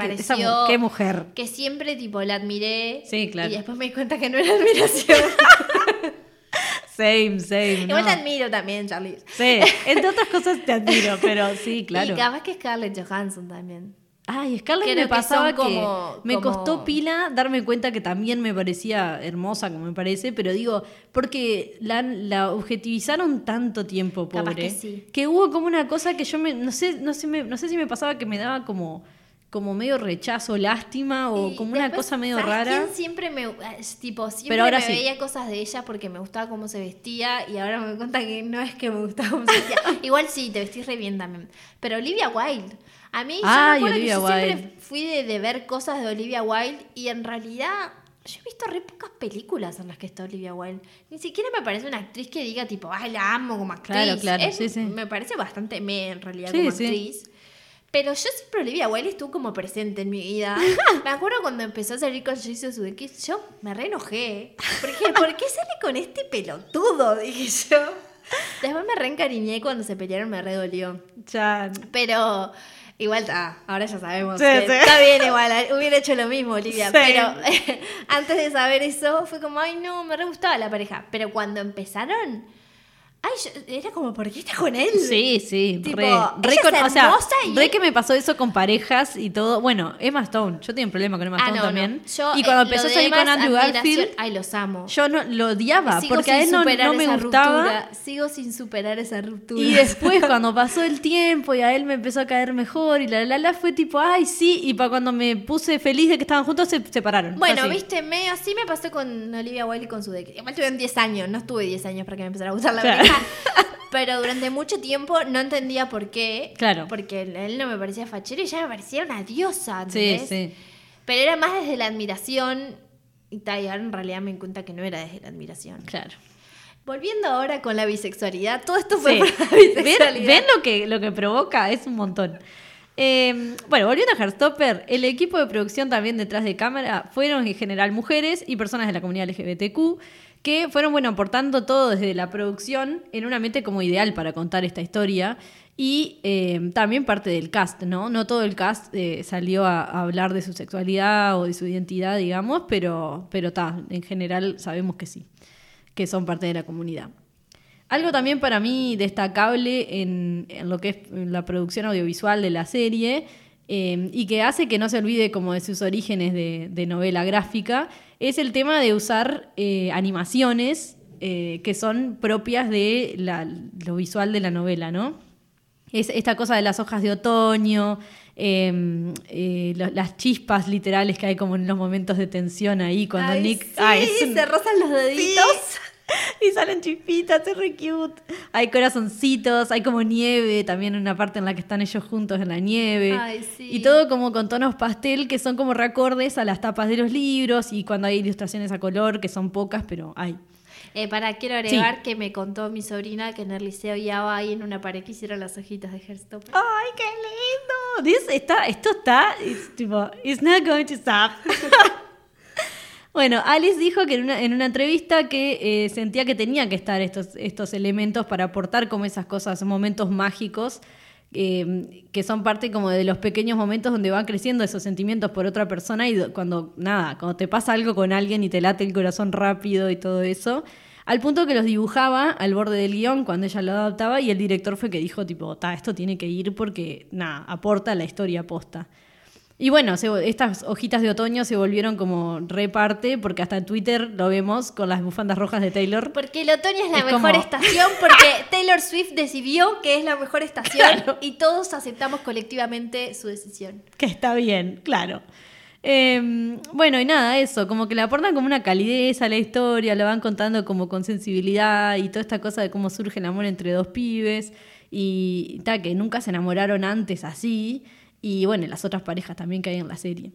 qué mujer. Que siempre, tipo, la admiré. Sí, claro. Y después me di cuenta que no era admiración. (laughs) same, same. Igual te admiro también, Charlie. Sí, entre otras cosas te admiro, pero sí, (laughs) claro. Y capaz que Scarlett Johansson también. Ay, Scarlett me pasaba que, me costó pila darme cuenta que también me parecía hermosa, como me parece, pero digo, porque la, la objetivizaron tanto tiempo, pobre. Que, que, hubo como una cosa que yo me, no sé, no sé, no sé si me pasaba que me daba como como medio rechazo, lástima o como una cosa medio rara. siempre me tipo siempre me veía cosas de ella porque me gustaba cómo se vestía y ahora me doy cuenta que no es que me gustaba cómo se vestía. (laughs) Igual sí, te vestís re bien también. Pero Olivia Wilde, a mí yo, siempre fui de, ver cosas de Olivia Wilde y en realidad yo he visto re pocas películas en las que está Olivia Wilde. Ni siquiera me parece una actriz que diga tipo, ay, la amo como actriz. Claro, claro, sí, sí. Me parece bastante me en realidad como actriz. Pero yo siempre Olivia Wilde estuvo como presente en mi vida. (laughs) me acuerdo cuando empezó a salir con Jason Sudeikis, yo me re enojé. Porque, ¿por qué sale con este pelotudo? Dije yo. Después me reencariñé cuando se pelearon, me re dolió. Chan. Pero Igual está, ahora ya sabemos. Está bien, igual, hubiera hecho lo mismo, Olivia. Pero (laughs) antes de saber eso, fue como, ay, no, me re gustaba la pareja. Pero cuando empezaron, Ay, era como, ¿por qué estás con él? Sí, sí, re. re o sea, re que me pasó eso con parejas y todo. Bueno, Emma Stone, yo tenía un problema con Emma ah, Stone también. y cuando eh, empezó a salir con Andrew Garfield. Ay, los amo. Yo no, lo odiaba porque a él no, me gustaba. Sigo sin superar esa ruptura. Y después, cuando pasó el tiempo y a él me empezó a caer mejor y la la la, fue tipo, ay, sí. Y para cuando me puse feliz de que estaban juntos, se separaron. Bueno, viste, medio así me pasó con Olivia Wilde y con su. Igual tuve 10 años, no estuve 10 años para que me empezara a gustar la verdad. (laughs) Pero durante mucho tiempo no entendía por qué. Claro. Porque él no me parecía fachero y ella me parecía una diosa. Sí, sí. Pero era más desde la admiración. Y ahora en realidad me cuenta que no era desde la admiración. Claro. Volviendo ahora con la bisexualidad, todo esto fue por la bisexualidad. ¿Ven, lo, que, lo que provoca? Es un montón. Em, bueno, volviendo a Heartstopper, el equipo de producción también detrás de cámara fueron en general mujeres y personas de la comunidad LGBTQ que fueron, bueno, aportando todo desde la producción en un ambiente como ideal para contar esta historia. Y eh, también parte del cast, ¿no? No todo el cast eh, salió a, hablar de su sexualidad o de su identidad, digamos, pero pero en general sabemos que sí, que son parte de la comunidad. Algo también para mí destacable en lo que es la producción audiovisual de la serie eh, y que hace que no se olvide como de sus orígenes de, de novela gráfica es el tema de usar eh, animaciones eh, que son propias de la- lo visual de la novela, ¿no? Es esta cosa de las hojas de otoño, eh, eh, lo- las chispas literales que hay como en los momentos de tensión ahí cuando Ay, Nick... sí, Ay, es un- se rozan los deditos. (laughs) y salen chispitas, es re cute. Hay corazoncitos, hay como nieve, también una parte en la que están ellos juntos en la nieve. Ay, sí. Y todo como con tonos pastel que son como recordes a las tapas de los libros y cuando hay ilustraciones a color, que son pocas, pero hay. Eh, para, quiero agregar que me contó mi sobrina que en el liceo ya ahí en una pared que hicieron las hojitas de Hearthstopper. ¡Ay, qué lindo! This- está, esto está, it's tipo, it's not going to stop. (laughs) Bueno, Alice dijo que en una, en una entrevista que eh, sentía que tenía que estar estos, estos elementos para aportar como esas cosas, momentos mágicos, eh, que son parte como de los pequeños momentos donde van creciendo esos sentimientos por otra persona y do- cuando, nada, cuando te pasa algo con alguien y te late el corazón rápido y todo eso. Al punto que los dibujaba al borde del guion cuando ella lo adaptaba y el director fue que dijo tipo, ta, esto tiene que ir porque, nada, aporta la historia posta. Y bueno, se- estas hojitas de otoño se volvieron como reparte, porque hasta en Twitter lo vemos con las bufandas rojas de Taylor. Porque el otoño es la Es mejor como- estación porque (laughs) Taylor Swift decidió que es la mejor estación Claro. y todos aceptamos colectivamente su decisión. Que está bien, claro. Eh, bueno, y nada, eso, como que le aportan como una calidez a la historia, lo van contando como con sensibilidad y toda esta cosa de cómo surge el amor entre dos pibes y tal, que nunca se enamoraron antes así, y bueno, las otras parejas también que hay en la serie.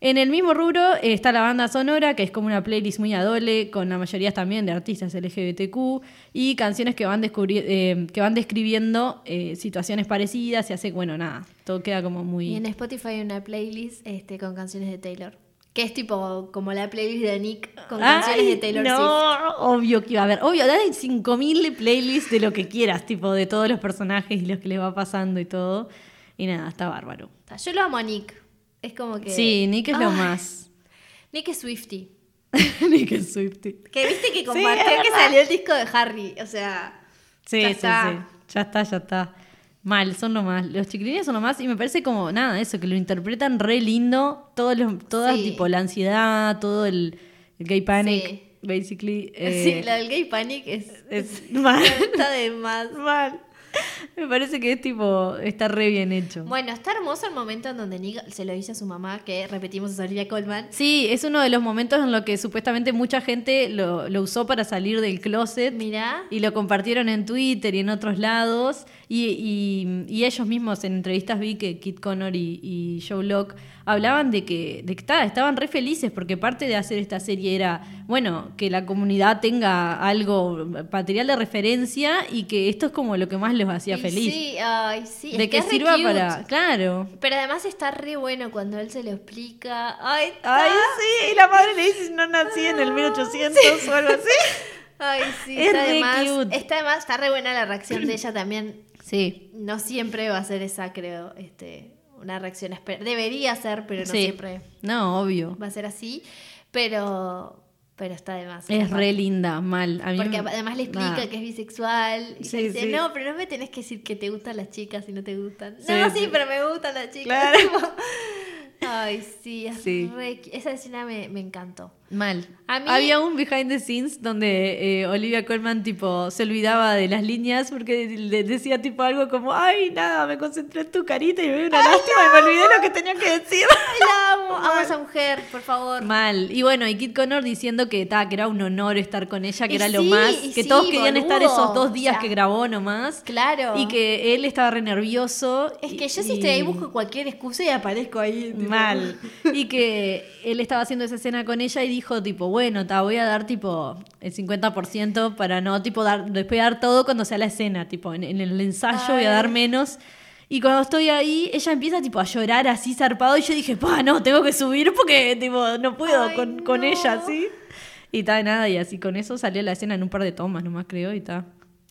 En el mismo rubro eh, está la banda sonora, que es como una playlist muy adole, con la mayoría también de artistas LGBTQ, y canciones que van, descubri- eh, que van describiendo eh, situaciones parecidas, y hace, bueno, nada, todo queda como muy... Y en Spotify hay una playlist este, con canciones de Taylor. Que es tipo como la playlist de Nick con canciones de Ay, Taylor no, Swift. obvio que iba a haber. Obvio, dale 5000 playlists de lo que quieras, tipo de todos los personajes y los que les va pasando y todo. Y nada, está bárbaro. Yo lo amo a Nick. Es como que. Sí, Nick es lo Ay, más. (laughs) Nick es Swifty. (laughs) Nick es Swifty. Que viste que compartió que salió el disco de Harry. O sea. Sí, ya sí, está. sí. Ya está, ya está. Mal, son lo más. Los chiquilines son lo más y me parece como nada, eso, que lo interpretan re lindo. Todos los, toda Sí. tipo la ansiedad, todo el, el gay panic, Sí. basically. sí, eh, la del gay panic es. es mal. (laughs) Está de más. Mal. (laughs) Me parece que es tipo, está re bien hecho. Bueno, está hermoso el momento en donde Nick se lo dice a su mamá, que repetimos a Olivia Colman. Sí, es uno de los momentos en los que supuestamente mucha gente lo, lo usó para salir del closet. Mirá. Y lo compartieron en Twitter y en otros lados. Y, y- y ellos mismos en entrevistas vi que Kit Connor y, y Joe Locke hablaban de que, de que ta, estaban re felices porque parte de hacer esta serie era, bueno, que la comunidad tenga algo, material de referencia y que esto es como lo que más los hacía feliz. Sí, ay, sí. es de que, es re sirva cute. para. Claro. Pero además está re bueno cuando él se lo explica. Ay, Ay, sí, y la madre le dice no nací en el 1800 o algo así. (laughs) Ay, sí, Es está re además, cute. está además, está re buena la reacción de ella también. Sí. No siempre va a ser esa, creo, este, una reacción Debería ser, pero no sí. siempre No, obvio. va a ser así. Pero, pero está de más. Es re linda, mal. A mí Porque me- además le explica que es bisexual. Y Sí, dice, sí. no, pero no me tenés que decir que te gustan las chicas y no te gustan. Sí, no, sí, pero me gustan las chicas. Claro. (laughs) Ay, sí, es Sí. re- esa escena me, me encantó. Mal. A mí- Había un behind the scenes donde eh, Olivia Colman tipo se olvidaba de las líneas porque le decía tipo algo como, ay, nada, me concentré en tu carita y me dio una lástima y me olvidé lo que tenía que decir. Ay, la amo, amo a esa mujer, por favor. Mal. Y bueno, y Kit Connor diciendo que, ta, que era un honor estar con ella, que Y era lo más, que sí, todos querían estar esos dos días O sea, que grabó nomás. Claro. Y que él estaba re nervioso. Es que yo si estoy ahí busco cualquier excusa y aparezco ahí. Mal. (laughs) Y que él estaba haciendo esa escena con ella y dijo, tipo, bueno, ta, voy a dar, tipo, el 50% para no, tipo, dar, después dar todo cuando sea la escena, tipo, en, en el ensayo voy a Ay. dar menos. Y cuando estoy ahí, ella empieza, tipo, a llorar así zarpado y yo dije, pa, no, tengo que subir porque, tipo, no puedo Ay, con, con no. ella, así. Y ta, nada, y así con eso salió la escena en un par de tomas nomás, creo, y ta.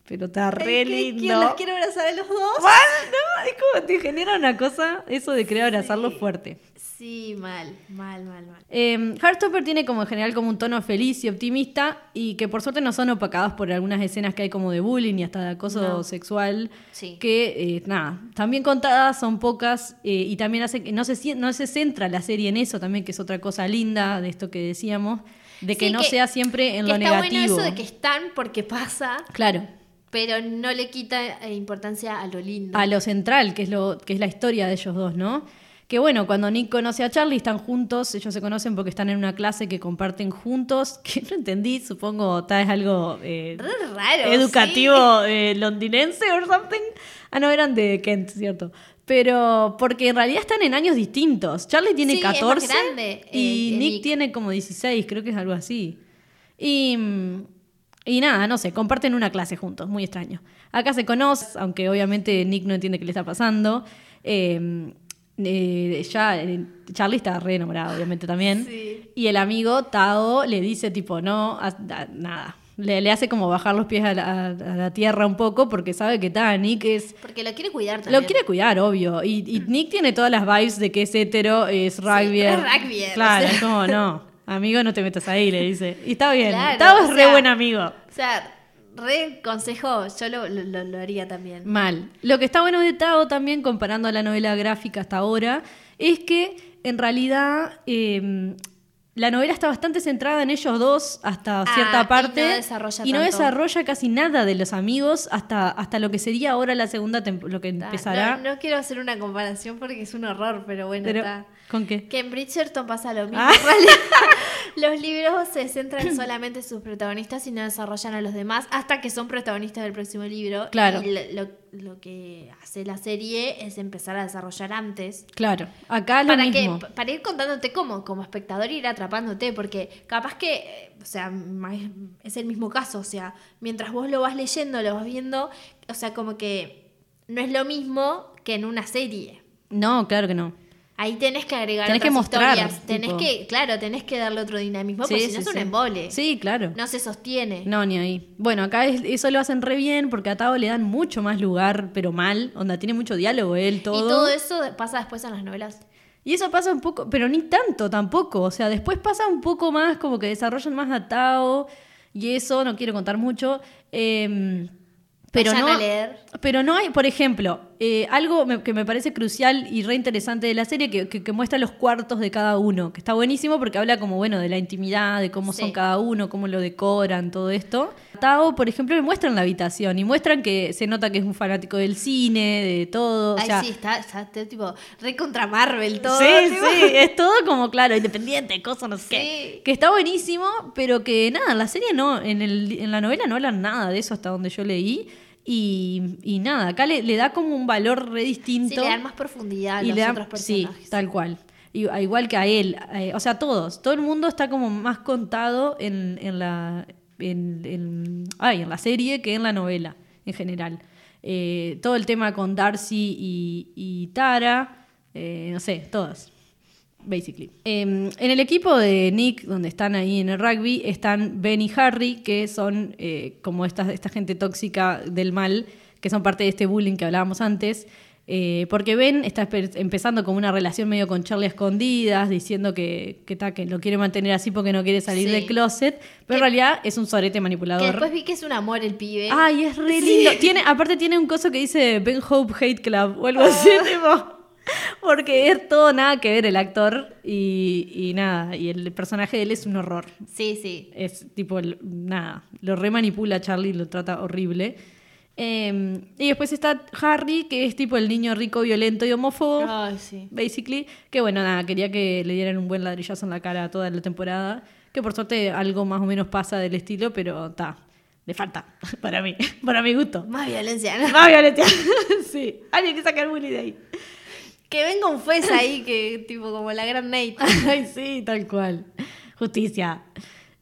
Pero está re ¿qué- lindo. quién los quiere abrazar a los dos? Mal, no, es como te genera una cosa, eso de querer abrazarlo Sí. fuerte. Sí, mal, mal, mal, mal. Eh, Heartstopper tiene como en general como un tono feliz y optimista y que por suerte no son opacados por algunas escenas que hay como de bullying y hasta de acoso No. sexual. Sí. Que, eh, nada, también contadas, son pocas eh, y también hace que no se, no se centra la serie en eso también, que es otra cosa linda de esto que decíamos, de que Sí, no sea siempre en que lo está negativo. bueno eso de que están porque pasa, Claro, pero no le quita eh, importancia a lo lindo. a lo central, que es, lo, que es la historia de ellos dos, ¿no? Que bueno, cuando Nick conoce a Charlie, están juntos, ellos se conocen porque están en una clase que comparten juntos, (laughs) que no entendí, supongo tal es algo eh, raro. educativo eh, londinense o something. Ah, no, eran de Kent, cierto. Pero porque en realidad están en años distintos. Charlie tiene Sí, es más 14 grande, y eh, Nick, Nick. tiene como 16, creo que es algo así. Y, y nada, no sé, comparten una clase juntos, muy extraño. Acá se conocen, aunque obviamente Nick no entiende qué le está pasando. Eh, eh, ya eh, Charlie está re enamorado, obviamente también. Sí. Y el amigo Tao le dice tipo, no, a- a- nada. Le, le hace como bajar los pies a la, a la tierra un poco porque sabe que ta, Nick es... Porque lo quiere cuidar también. Lo quiere cuidar, obvio. Y, y Nick tiene todas las vibes de que es hetero, es rugby. es rugbyer, Claro, o sea. como, (laughs) no, amigo, no te metas ahí, le dice. Y está bien. Claro, Tao es re sea, buen amigo. O sea, re consejo, yo lo, lo- lo- haría también. Mal. Lo que está bueno de Tao también, comparando a la novela gráfica hasta ahora, es que en realidad eh, la novela está bastante centrada en ellos dos hasta Ah, cierta y parte. no desarrolla y no desarrolla casi nada de los amigos hasta, hasta lo que sería ahora la segunda temporada, lo que empezará. No, no quiero hacer una comparación porque es un horror, pero bueno, Pero, está. ¿Con qué? Que en Bridgerton pasa lo mismo. Ah. (laughs) Los libros se centran (clears throat) solamente en sus protagonistas y no desarrollan a los demás hasta que son protagonistas del próximo libro. Claro. Y lo, lo- que hace la serie es empezar a desarrollar antes. Claro, acá lo Para, que, mismo. para ir contándote como, como espectador ir atrapándote, porque capaz que, eh, o sea, es el mismo caso, o sea, mientras vos lo vas leyendo, lo vas viendo, o sea, como que no es lo mismo que en una serie. No, claro que no. Ahí tenés que agregar Tenés que otras mostrar, historias. Tenés tipo. que, claro, tenés que darle otro dinamismo, Sí, porque si no sí, es un sí. embole. Sí, claro. No se sostiene. No, ni ahí. Bueno, acá es- eso lo hacen re bien porque a Tao le dan mucho más lugar, pero mal. Onda, tiene mucho diálogo él, todo. Y todo eso pasa después en las novelas. Y eso pasa un poco, pero ni tanto tampoco. O sea, después pasa un poco más, como que desarrollan más a Tao y eso, no quiero contar mucho. Eh, pero Vayan no, a leer. pero no hay, por ejemplo, eh, algo me- que me parece crucial y re interesante de la serie que, que- que muestra los cuartos de cada uno, que está buenísimo porque habla como, bueno, de la intimidad, de cómo son cada uno, cómo lo decoran, todo esto. Tao, por ejemplo, le muestran la habitación y muestran que se nota que es un fanático del cine, de todo. o Ay, sea, sí, está, está, está tipo re contra Marvel todo. Sí, tipo. sí, es todo como, claro, independiente, cosa no sé qué. Que está buenísimo, pero que nada, en la serie no, en, el, en la novela no hablan nada de eso hasta donde yo leí. Y, y nada, acá le, le da como un valor re distinto. Sí, le dan más profundidad a y los le otros sí, personajes. tal cual. Igual que a él. eh, o sea, todos. Todo el mundo está como más contado en, en la. En, en- ay, en la serie que en la novela, en general. Eh, todo el tema con Darcy y, y Tara. eh, no sé, todos. Basically. Eh, en el equipo de Nick, donde están ahí en el rugby, están Ben y Harry, que son eh, como esta, esta gente tóxica del mal, que son parte de este bullying que hablábamos antes. Eh, porque Ben está empezando como una relación medio con Charlie a escondidas, diciendo que, que, ta, que lo quiere mantener así porque no quiere salir Sí. del closet, pero en realidad es un sorete Que manipulador. después vi que es un amor el pibe. Ay, es re Sí. lindo. Tiene, aparte tiene un coso que dice Ben Hope Hate Club o algo así, Ah. tipo. (laughs) Porque es todo nada que ver el actor y, y nada, y el personaje de él es un horror. Sí, sí. Es tipo, nada, lo remanipula Charlie, lo trata horrible. Eh, y después está Harry, que es tipo el niño rico, violento y homófobo, Ay, sí. basically. Que bueno, nada, quería que le dieran un buen ladrillazo en la cara toda la temporada. Que por suerte algo más o menos pasa del estilo, pero está, le falta, (laughs) para mí, (laughs) para mi gusto. Más violencia, ¿no? Más violencia. sí, alguien que sacar bully de ahí. Que venga un juez ahí que, tipo, como la gran Nate. (laughs) Ay, sí, tal cual. Justicia.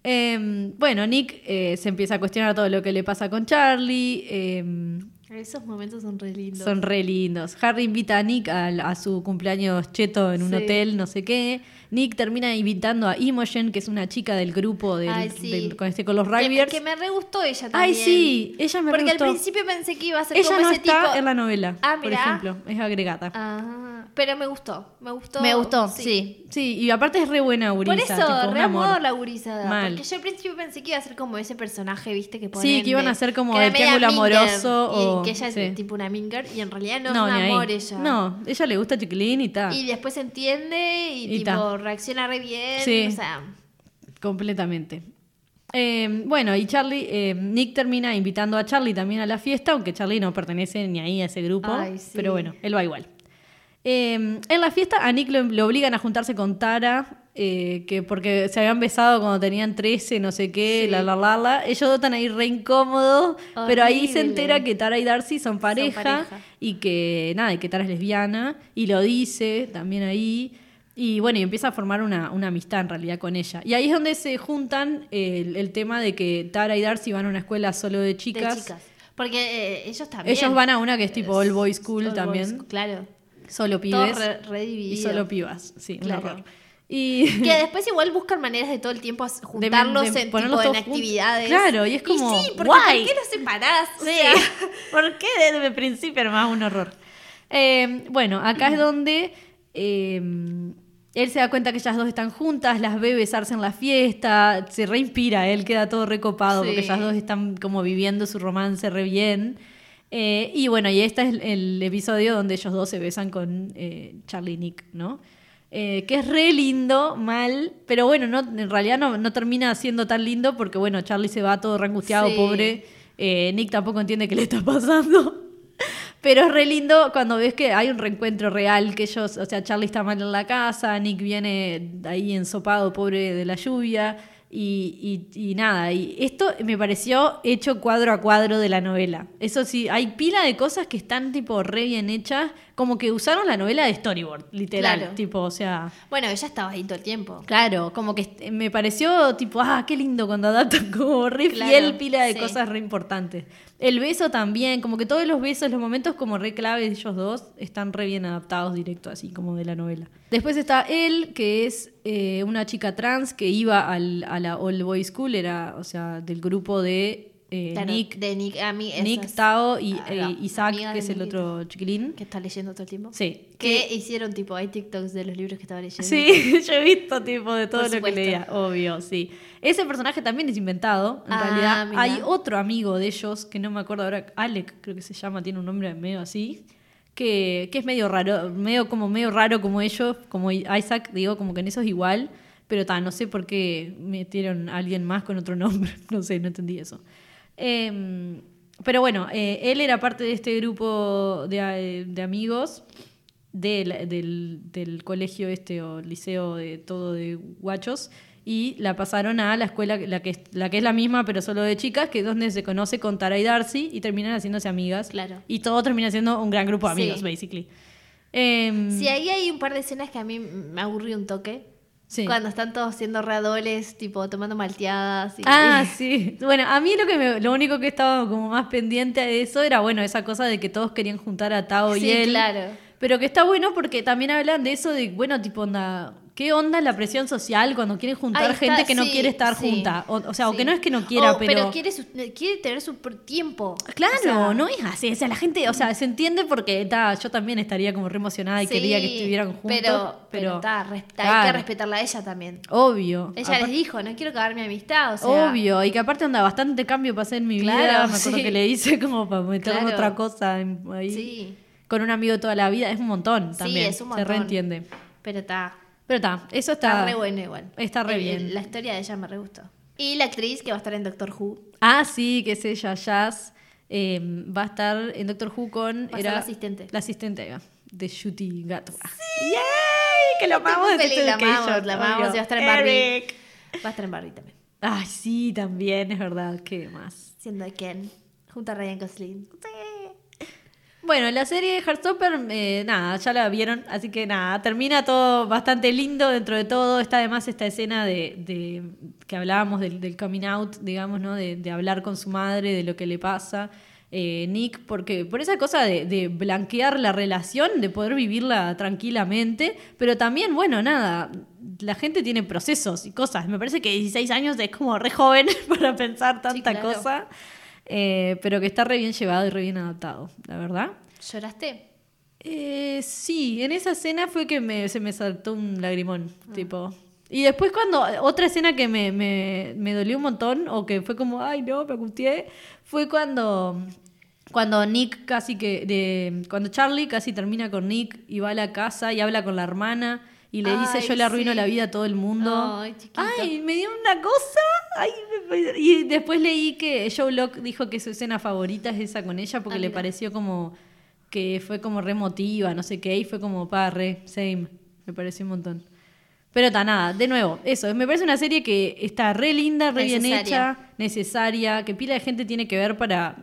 Eh, bueno, Nick eh, se empieza a cuestionar todo lo que le pasa con Charlie. eh, Esos momentos son re lindos. Son re lindos. Harry invita a Nick a, a su cumpleaños cheto en un Sí. hotel, no sé qué. Nick termina invitando a Imogen, que es una chica del grupo del, Ay, sí. del- con, este, con los que, que me re gustó ella también. Ay, sí, ella me re Porque al principio pensé que iba a ser Ella como no ese está tipo. en la novela, Ah, por mirá. ejemplo. Es agregada. Ah, pero me gustó. Me gustó. Me gustó, sí. sí. y aparte es re buena Por eso, tipo, un re amor. amor la gurizada. Mal. Porque yo al principio pensé que iba a ser como ese personaje, viste, que ponen Sí, que iban de- a ser como que era el media triángulo minger, amoroso Y o- que ella es tipo una minger y en realidad no, No, es ni un ahí. amor ella. No, ella le gusta Chiquilín y está. Y después entiende y, Y tipo ta. Reacciona re bien. Sí. O sea, Completamente. Eh, bueno, y Charlie, eh, Nick termina invitando a Charlie también a la fiesta, aunque Charlie no pertenece ni ahí a ese grupo. Ay, sí. Pero bueno, él va igual. Eh, en la fiesta a Nick lo, lo obligan a juntarse con Tara, eh, que porque se habían besado cuando tenían 13, no sé qué, Sí. la la la la. Ellos dos están ahí re incómodos, pero ahí se entera que Tara y Darcy son pareja, pareja. y que nada, y que Tara es lesbiana, y lo dice también ahí. Y bueno, y empieza a formar una, una amistad en realidad con ella. Y ahí es donde se juntan el, el tema de que Tara y Darcy van a una escuela solo de chicas. de chicas. Porque eh, ellos también. Ellos van a una que es tipo All Boys School All también. boys, Claro. Solo Todo pibes. re, re y solo pibas. Sí, un horror. Y (laughs) Que después igual buscan maneras de todo el tiempo juntarlos de en, tipo, en actividades. Claro, y es como, sí, porque. ¿por qué los separás? O Sí. (laughs) ¿Por qué desde el principio era más un horror? Eh, bueno, acá es donde eh, él se da cuenta que ellas dos están juntas, las ve besarse en la fiesta, se reinspira, él queda todo recopado Sí. porque ellas dos están como viviendo su romance re bien. Eh, y bueno, y este es el, episodio donde ellos dos se besan con eh, Charlie y Nick, ¿no? Eh, que es re lindo, mal, pero bueno, no, en realidad no, no termina siendo tan lindo porque bueno, Charlie se va todo re angustiado, Sí. pobre. Nick tampoco entiende qué le está pasando. Pero es re lindo cuando ves que hay un reencuentro real, que ellos, o sea, Charlie está mal en la casa, Nick viene ahí ensopado, pobre de la lluvia, y, y- y nada, y esto me pareció hecho cuadro a cuadro de la novela. Eso sí, hay pila de cosas que están tipo re bien hechas, como que usaron la novela de storyboard, literal, Claro. tipo, o sea... bueno, ella estaba ahí todo el tiempo. Claro, como que me pareció tipo, ah, qué lindo cuando adaptan (laughs) como re Claro, fiel pila de sí. cosas re importantes. El beso también, como que todos los besos, los momentos como re clave de ellos dos están re bien adaptados directo así como de la novela. Después está él, que es eh, una chica trans que iba al- a la All Boys School, era, o sea, del grupo de eh, Claro, Nick, de Nick, a mí, Nick, Tao y ah, eh, Isaac, que es el Nick, otro chiquilín. Que está leyendo todo el tiempo. Sí. Que hicieron tipo, hay TikToks de los libros que estaba leyendo. Sí, (laughs) yo he visto tipo de todo Por lo que leía, obvio, sí. Ese personaje también es inventado, en Ah, realidad. mirá. Hay otro amigo de ellos, que no me acuerdo ahora, Alec creo que se llama, tiene un nombre medio así, que, que es medio raro, medio como medio raro como ellos, como Isaac, digo, como que en eso es igual, pero ta, no sé por qué metieron a alguien más con otro nombre, (laughs) no sé, no entendí eso. Em, pero bueno, eh, él era parte de este grupo de, de amigos del, del, del colegio este o liceo de todo de guachos y la pasaron a la escuela la que, es- la que es la misma pero solo de chicas que es donde se conoce con Tara y Darcy y terminan haciéndose amigas Claro. y todo termina siendo un gran grupo de Sí. amigos basically Em, Sí, ahí hay un par de escenas que a mí me aburrió un toque. Sí. Cuando están todos siendo readoles, tipo tomando malteadas. Y... Ah, (laughs) sí. Bueno, a mí lo que me- lo único que estaba como más pendiente de eso era, bueno, esa cosa de que todos querían juntar a Tao y Sí, él. claro. Pero que está bueno porque también hablan de eso de, bueno, tipo, onda, ¿qué onda la presión social cuando quieren juntar está, gente que no quiere estar sí, junta? O, o sea, o sí. que no es que no quiera, O- pero... quiere, su- quiere tener su tiempo. Claro, O sea, no es así. O sea, la gente, o sea, se entiende porque ta, yo también estaría como re emocionada y quería que estuvieran juntos. Pero, Pero, ta, hay que respetarla a ella también. Obvio. Ella les dijo, no quiero cagar mi amistad, o sea. Obvio, y que aparte anda bastante cambio pasé en mi vida. Claro, Me acuerdo que le hice como para meter Claro. otra cosa ahí. Sí, Con un amigo toda la vida. Es un montón Sí, también. es un Se montón. reentiende. pero está. Pero está, eso Está, está. re bueno igual. Está re El- bien. La historia de ella me re gustó. Y la actriz que va a estar en Doctor Who. Ah, sí, que es ella, Jazz. eh, va a estar en Doctor Who con. Va a ser la asistente. La asistente, ahí va, de Shooty Gato. ¡Yay! Que lo amamos de la amamos, la amamos, y va a estar en Barbie. Eric. Va a estar en Barbie también. Ay, sí, también, es verdad. ¿Qué más? Siendo Ken. Junto a Ryan Gosling. Bueno, la serie de Heartstopper, eh, nada, ya la vieron, así que nada, termina todo bastante lindo dentro de todo. Está además esta escena de, de- que hablábamos del, del coming out, digamos, ¿no? De, de hablar con su madre, de lo que le pasa. eh, Nick, porque por esa cosa de, de blanquear la relación, de poder vivirla tranquilamente, pero también, bueno, nada, la gente tiene procesos y cosas. Me parece que 16 años es como re joven (laughs) para pensar tanta claro. cosa, eh, pero que está re bien llevado y re bien adaptado, la verdad. ¿Lloraste? Eh, sí, en esa escena fue que me, se me saltó un lagrimón, tipo. Y después cuando, otra escena que me, me, me dolió un montón, o que fue como, ay no, me angustié, fue cuando, cuando Nick casi que, de, cuando Charlie casi termina con Nick y va a la casa y habla con la hermana y le dice Ay, yo le arruino sí. la vida a todo el mundo. Ay, chiquito. Ay, me dio una cosa. Ay, me- y después leí que Joe Locke dijo que su escena favorita es esa con ella porque Ah, le mira. pareció como que fue como re emotiva, no sé qué, y fue como, pa, re, same. Me pareció un montón. Pero está nada, de nuevo, eso, me parece una serie que está re linda, re bien hecha, necesaria, que pila de gente tiene que ver para,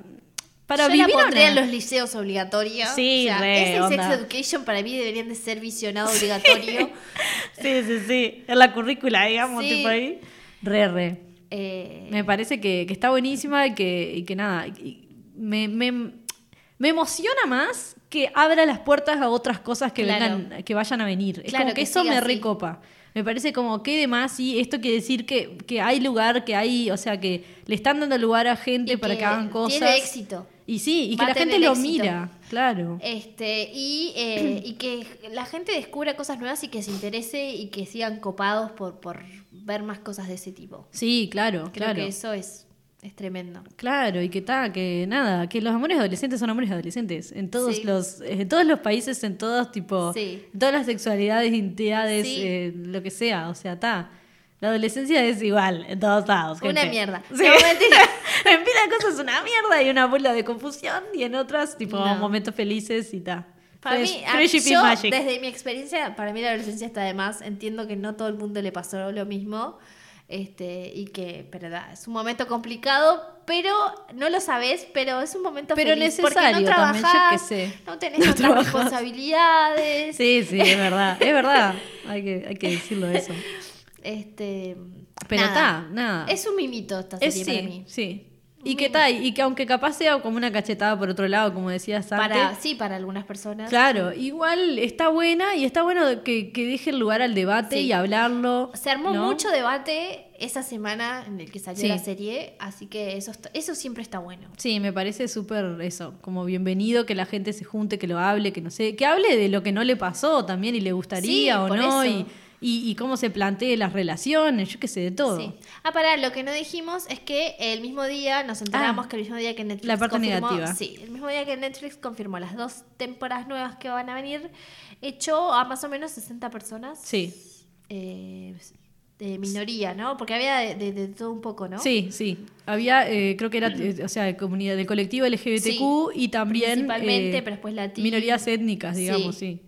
para Yo vivir la pondría una- en los liceos obligatorios. Sí, o sea, re, ese Sex. Education para mí deberían de ser visionado obligatorio. (laughs) Sí, sí, sí, en la currícula, digamos, Sí. tipo ahí. Re, re. Eh, Me parece que, que está buenísima y que, y que nada, y me, me, me emociona más que abra las puertas a otras cosas que, Claro. vengan, que vayan a venir. Es Claro, como que, que eso me así. recopa. Me parece como que de más y esto quiere decir que, que hay lugar, que hay, o sea, que le están dando lugar a gente y para que, hagan cosas. Tiene éxito. Y sí, y Va que la gente lo éxito. mira, claro. Este, y, eh, y que la gente descubra cosas nuevas y que se interese y que sigan copados por, por ver más cosas de ese tipo. Sí, claro, Creo claro. que eso es, es tremendo. Claro, y que está, que nada, que los amores adolescentes son amores adolescentes. En todos Sí. los, en todos los países, en todos tipo, Sí. en todas las sexualidades, identidades, Sí. eh, lo que sea. O sea, está. La adolescencia es igual en todos lados. Una mierda. No, (laughs) en pila de cosas es una mierda y una bola de confusión y en otras tipo No. momentos felices y ta. Para mí, a- yo, desde mi experiencia, para mí la adolescencia está de más. Entiendo que no todo el mundo le pasó lo mismo. Este, y que, pero da, es un momento complicado, pero no lo sabes, pero es un momento Pero feliz, porque necesario no también, yo qué sé. no tenés (laughs) No trabajás. responsabilidades. Sí, sí, es verdad. Es verdad. (laughs) Hay que, hay que decirlo eso. Este, Pero nada. está, nada. Es un mimito esta Es, serie sí, para mí. sí. Y que tal, y que aunque capaz sea como una cachetada por otro lado, como decías antes. Para, sí, para algunas personas. Claro, igual está buena y está bueno que, que deje el lugar al debate Sí. y hablarlo. Se armó ¿no? mucho debate esa semana en el que salió Sí. la serie, así que eso, está- eso siempre está bueno. Sí, me parece súper eso, como bienvenido que la gente se junte, que lo hable, que no sé, que hable de lo que no le pasó también y le gustaría Sí, o no, eso. y, y, y cómo se plantee las relaciones, yo qué sé, de todo. Sí. Ah, pará, lo que no dijimos es que el mismo día nos enteramos Ah, que el mismo día que Netflix la parte confirmó, negativa. Sí, el mismo día que Netflix confirmó las dos temporadas nuevas que van a venir, echó a más o menos 60 personas. Sí, eh, de minoría, ¿no? Porque había de, de- de todo un poco, ¿no? sí, sí. Había, eh, creo que era, eh, o sea, de comunidad del colectivo LGBTQ y también Principalmente, eh, pero después latino. minorías étnicas, digamos, Sí. sí.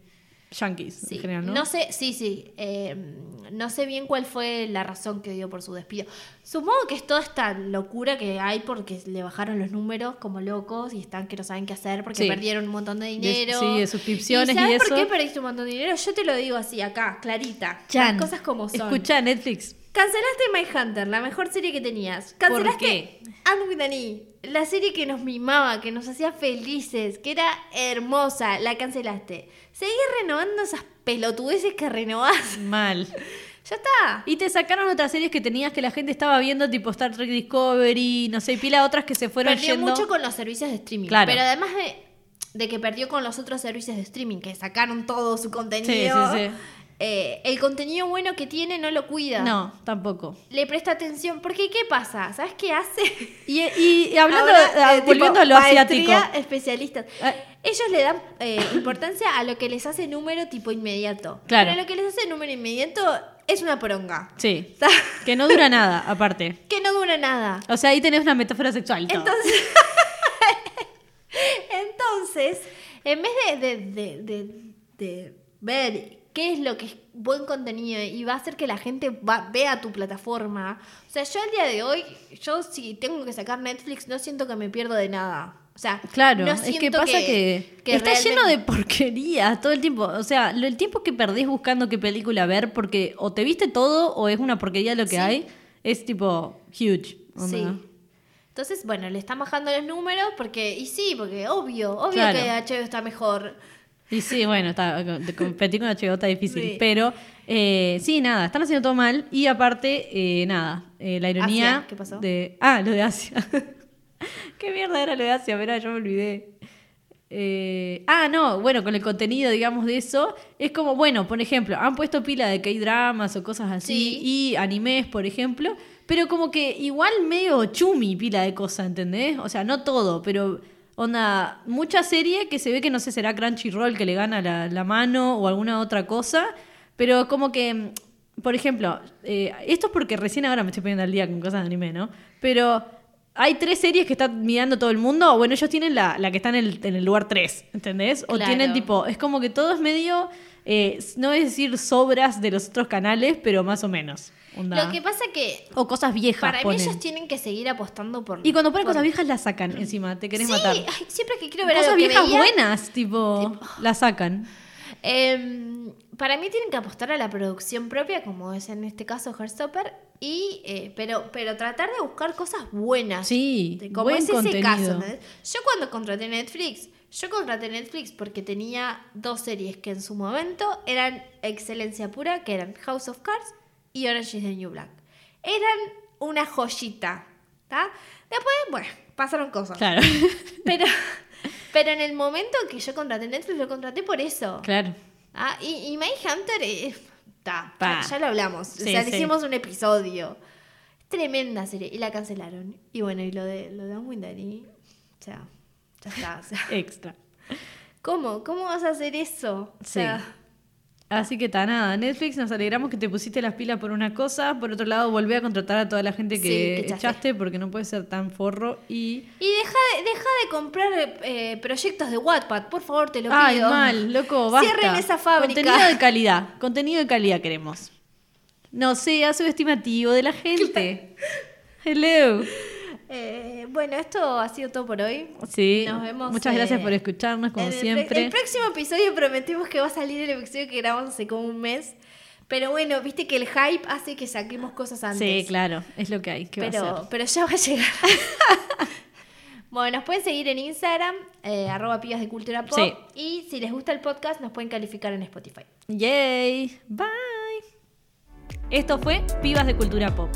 Yankees, Sí. en general, ¿no? ¿no? sé, sí, sí. eh, no sé bien cuál fue la razón que dio por su despido. Supongo que es toda esta locura que hay porque le bajaron los números como locos y están que no saben qué hacer porque Sí. perdieron un montón de dinero. sí, de suscripciones y ¿sabes eso? por qué perdiste un montón de dinero? Yo te lo digo así, acá, clarita. Chan, Las cosas como son. Escucha Netflix. Cancelaste My Hunter, la mejor serie que tenías. ¿Por Cancelaste qué? Anne with an E, la serie que nos mimaba, que nos hacía felices, que era hermosa. La cancelaste. Seguís renovando esas pelotudeces que renovás. Mal. (laughs) Ya está. Y te sacaron otras series que tenías que la gente estaba viendo, tipo Star Trek Discovery, no sé, y pila otras que se fueron Perdió yendo. mucho con los servicios de streaming. Claro. Pero además de, de que perdió con los otros servicios de streaming, que sacaron todo su contenido. Sí, sí, sí. Eh, el contenido bueno que tiene no lo cuida. No, tampoco. Le presta atención. Porque, ¿qué pasa? ¿Sabes qué hace? Y, y- y (laughs) hablando, Ahora, ah, eh, volviendo a lo asiático. especialistas. Ah. Ellos le dan eh, importancia a lo que les hace número tipo inmediato. Claro. Pero lo que les hace número inmediato es una poronga. Sí. Que no dura (laughs) nada, aparte. que no dura nada. O sea, ahí tenés una metáfora sexual. Entonces, (laughs) entonces, en vez de, de, de- de- de ver qué es lo que es buen contenido y va a hacer que la gente va- vea tu plataforma, o sea, yo al día de hoy, yo si tengo que sacar Netflix, no siento que me pierdo de nada. O sea, Claro, no es que pasa que, que está lleno de porquerías todo el tiempo. O sea, el tiempo que perdés buscando qué película ver, porque o te viste todo o es una porquería lo que Sí. hay, es tipo huge. Sí. Entonces, bueno, le están bajando los números porque, y sí, porque obvio, obvio Claro. que HBO está mejor. Y sí, bueno, está, competir con HBO está difícil. Sí. Pero eh, sí, nada, están haciendo todo mal. Y aparte, eh, nada, eh, la ironía. Asia, ¿qué pasó? De, ah, lo de Asia. (laughs) ¿Qué mierda era lo de Asia? Verá, yo me olvidé. Eh, ah, no, bueno, con el contenido, digamos, de eso, es como, bueno, por ejemplo, han puesto pila de K-dramas o cosas así, Sí. y animes, por ejemplo, pero como que igual medio chumi pila de cosas, ¿entendés? O sea, no todo, pero onda, mucha serie que se ve que no sé, será Crunchyroll que le gana la, la mano o alguna otra cosa, pero como que, mm, por ejemplo, eh, esto es porque recién ahora me estoy poniendo al día con cosas de anime, ¿no? Pero hay tres series que están mirando todo el mundo. Bueno, ellos tienen la, la que está en el, en el lugar 3, ¿entendés? O Claro. tienen tipo, es como que todo es medio, eh, no es decir sobras de los otros canales, pero más o menos. Onda. Lo que pasa que O cosas viejas. para mí ellos tienen que seguir apostando por... Y cuando ponen por- cosas viejas las sacan encima, te querés sí, matar. ay, siempre que quiero ver Cosas algo que viejas veía, buenas, tipo, las sacan. Em, para mí tienen que apostar a la producción propia, como es en este caso Heartstopper, y, eh, pero, pero tratar de buscar cosas buenas. Sí, De- como buen es ese contenido. caso. Yo cuando contraté Netflix, yo contraté Netflix porque tenía dos series que en su momento eran excelencia pura, que eran House of Cards y Orange is the New Black. Eran una joyita, ¿tá? Después, bueno, pasaron cosas. Claro, (laughs) Pero, pero en el momento que yo contraté Netflix, lo contraté por eso. claro. Ah, y, y Mindhunter, eh, ta, ya, ya lo hablamos. Sí, o sea, le sí. hicimos un episodio. Tremenda serie. Y la cancelaron. Y bueno, y lo de, lo de Unwind Daddy, o sea, ya está. o sea, (laughs) Extra. ¿Cómo? ¿Cómo vas a hacer eso? O Sí. Así que está nada, Netflix, nos alegramos que te pusiste las pilas por una cosa, por otro lado volví a contratar a toda la gente que, Sí, que echaste. echaste porque no puede ser tan forro y... Y deja de, deja de comprar eh, proyectos de Wattpad, por favor, te lo Ay, pido. mal, loco, basta. Cierren esa fábrica. Contenido de (laughs) calidad, contenido de calidad queremos. No sea subestimativo de la gente. Hello. Eh, bueno, esto ha sido todo por hoy. Sí, Nos vemos, muchas eh, gracias por escucharnos como En el pre- siempre. El, próximo episodio prometimos que va a salir el episodio que grabamos hace como un mes. Pero bueno, viste que el hype hace que saquemos cosas antes. Sí, claro, es lo que hay. ¿Qué va a Pero, ser? pero ya va a llegar. (laughs) bueno, nos pueden seguir en Instagram, eh, arroba pibas de cultura pop. Sí. Y si les gusta el podcast, nos pueden calificar en Spotify. Yay. Bye. Esto fue Pibas de Cultura Pop.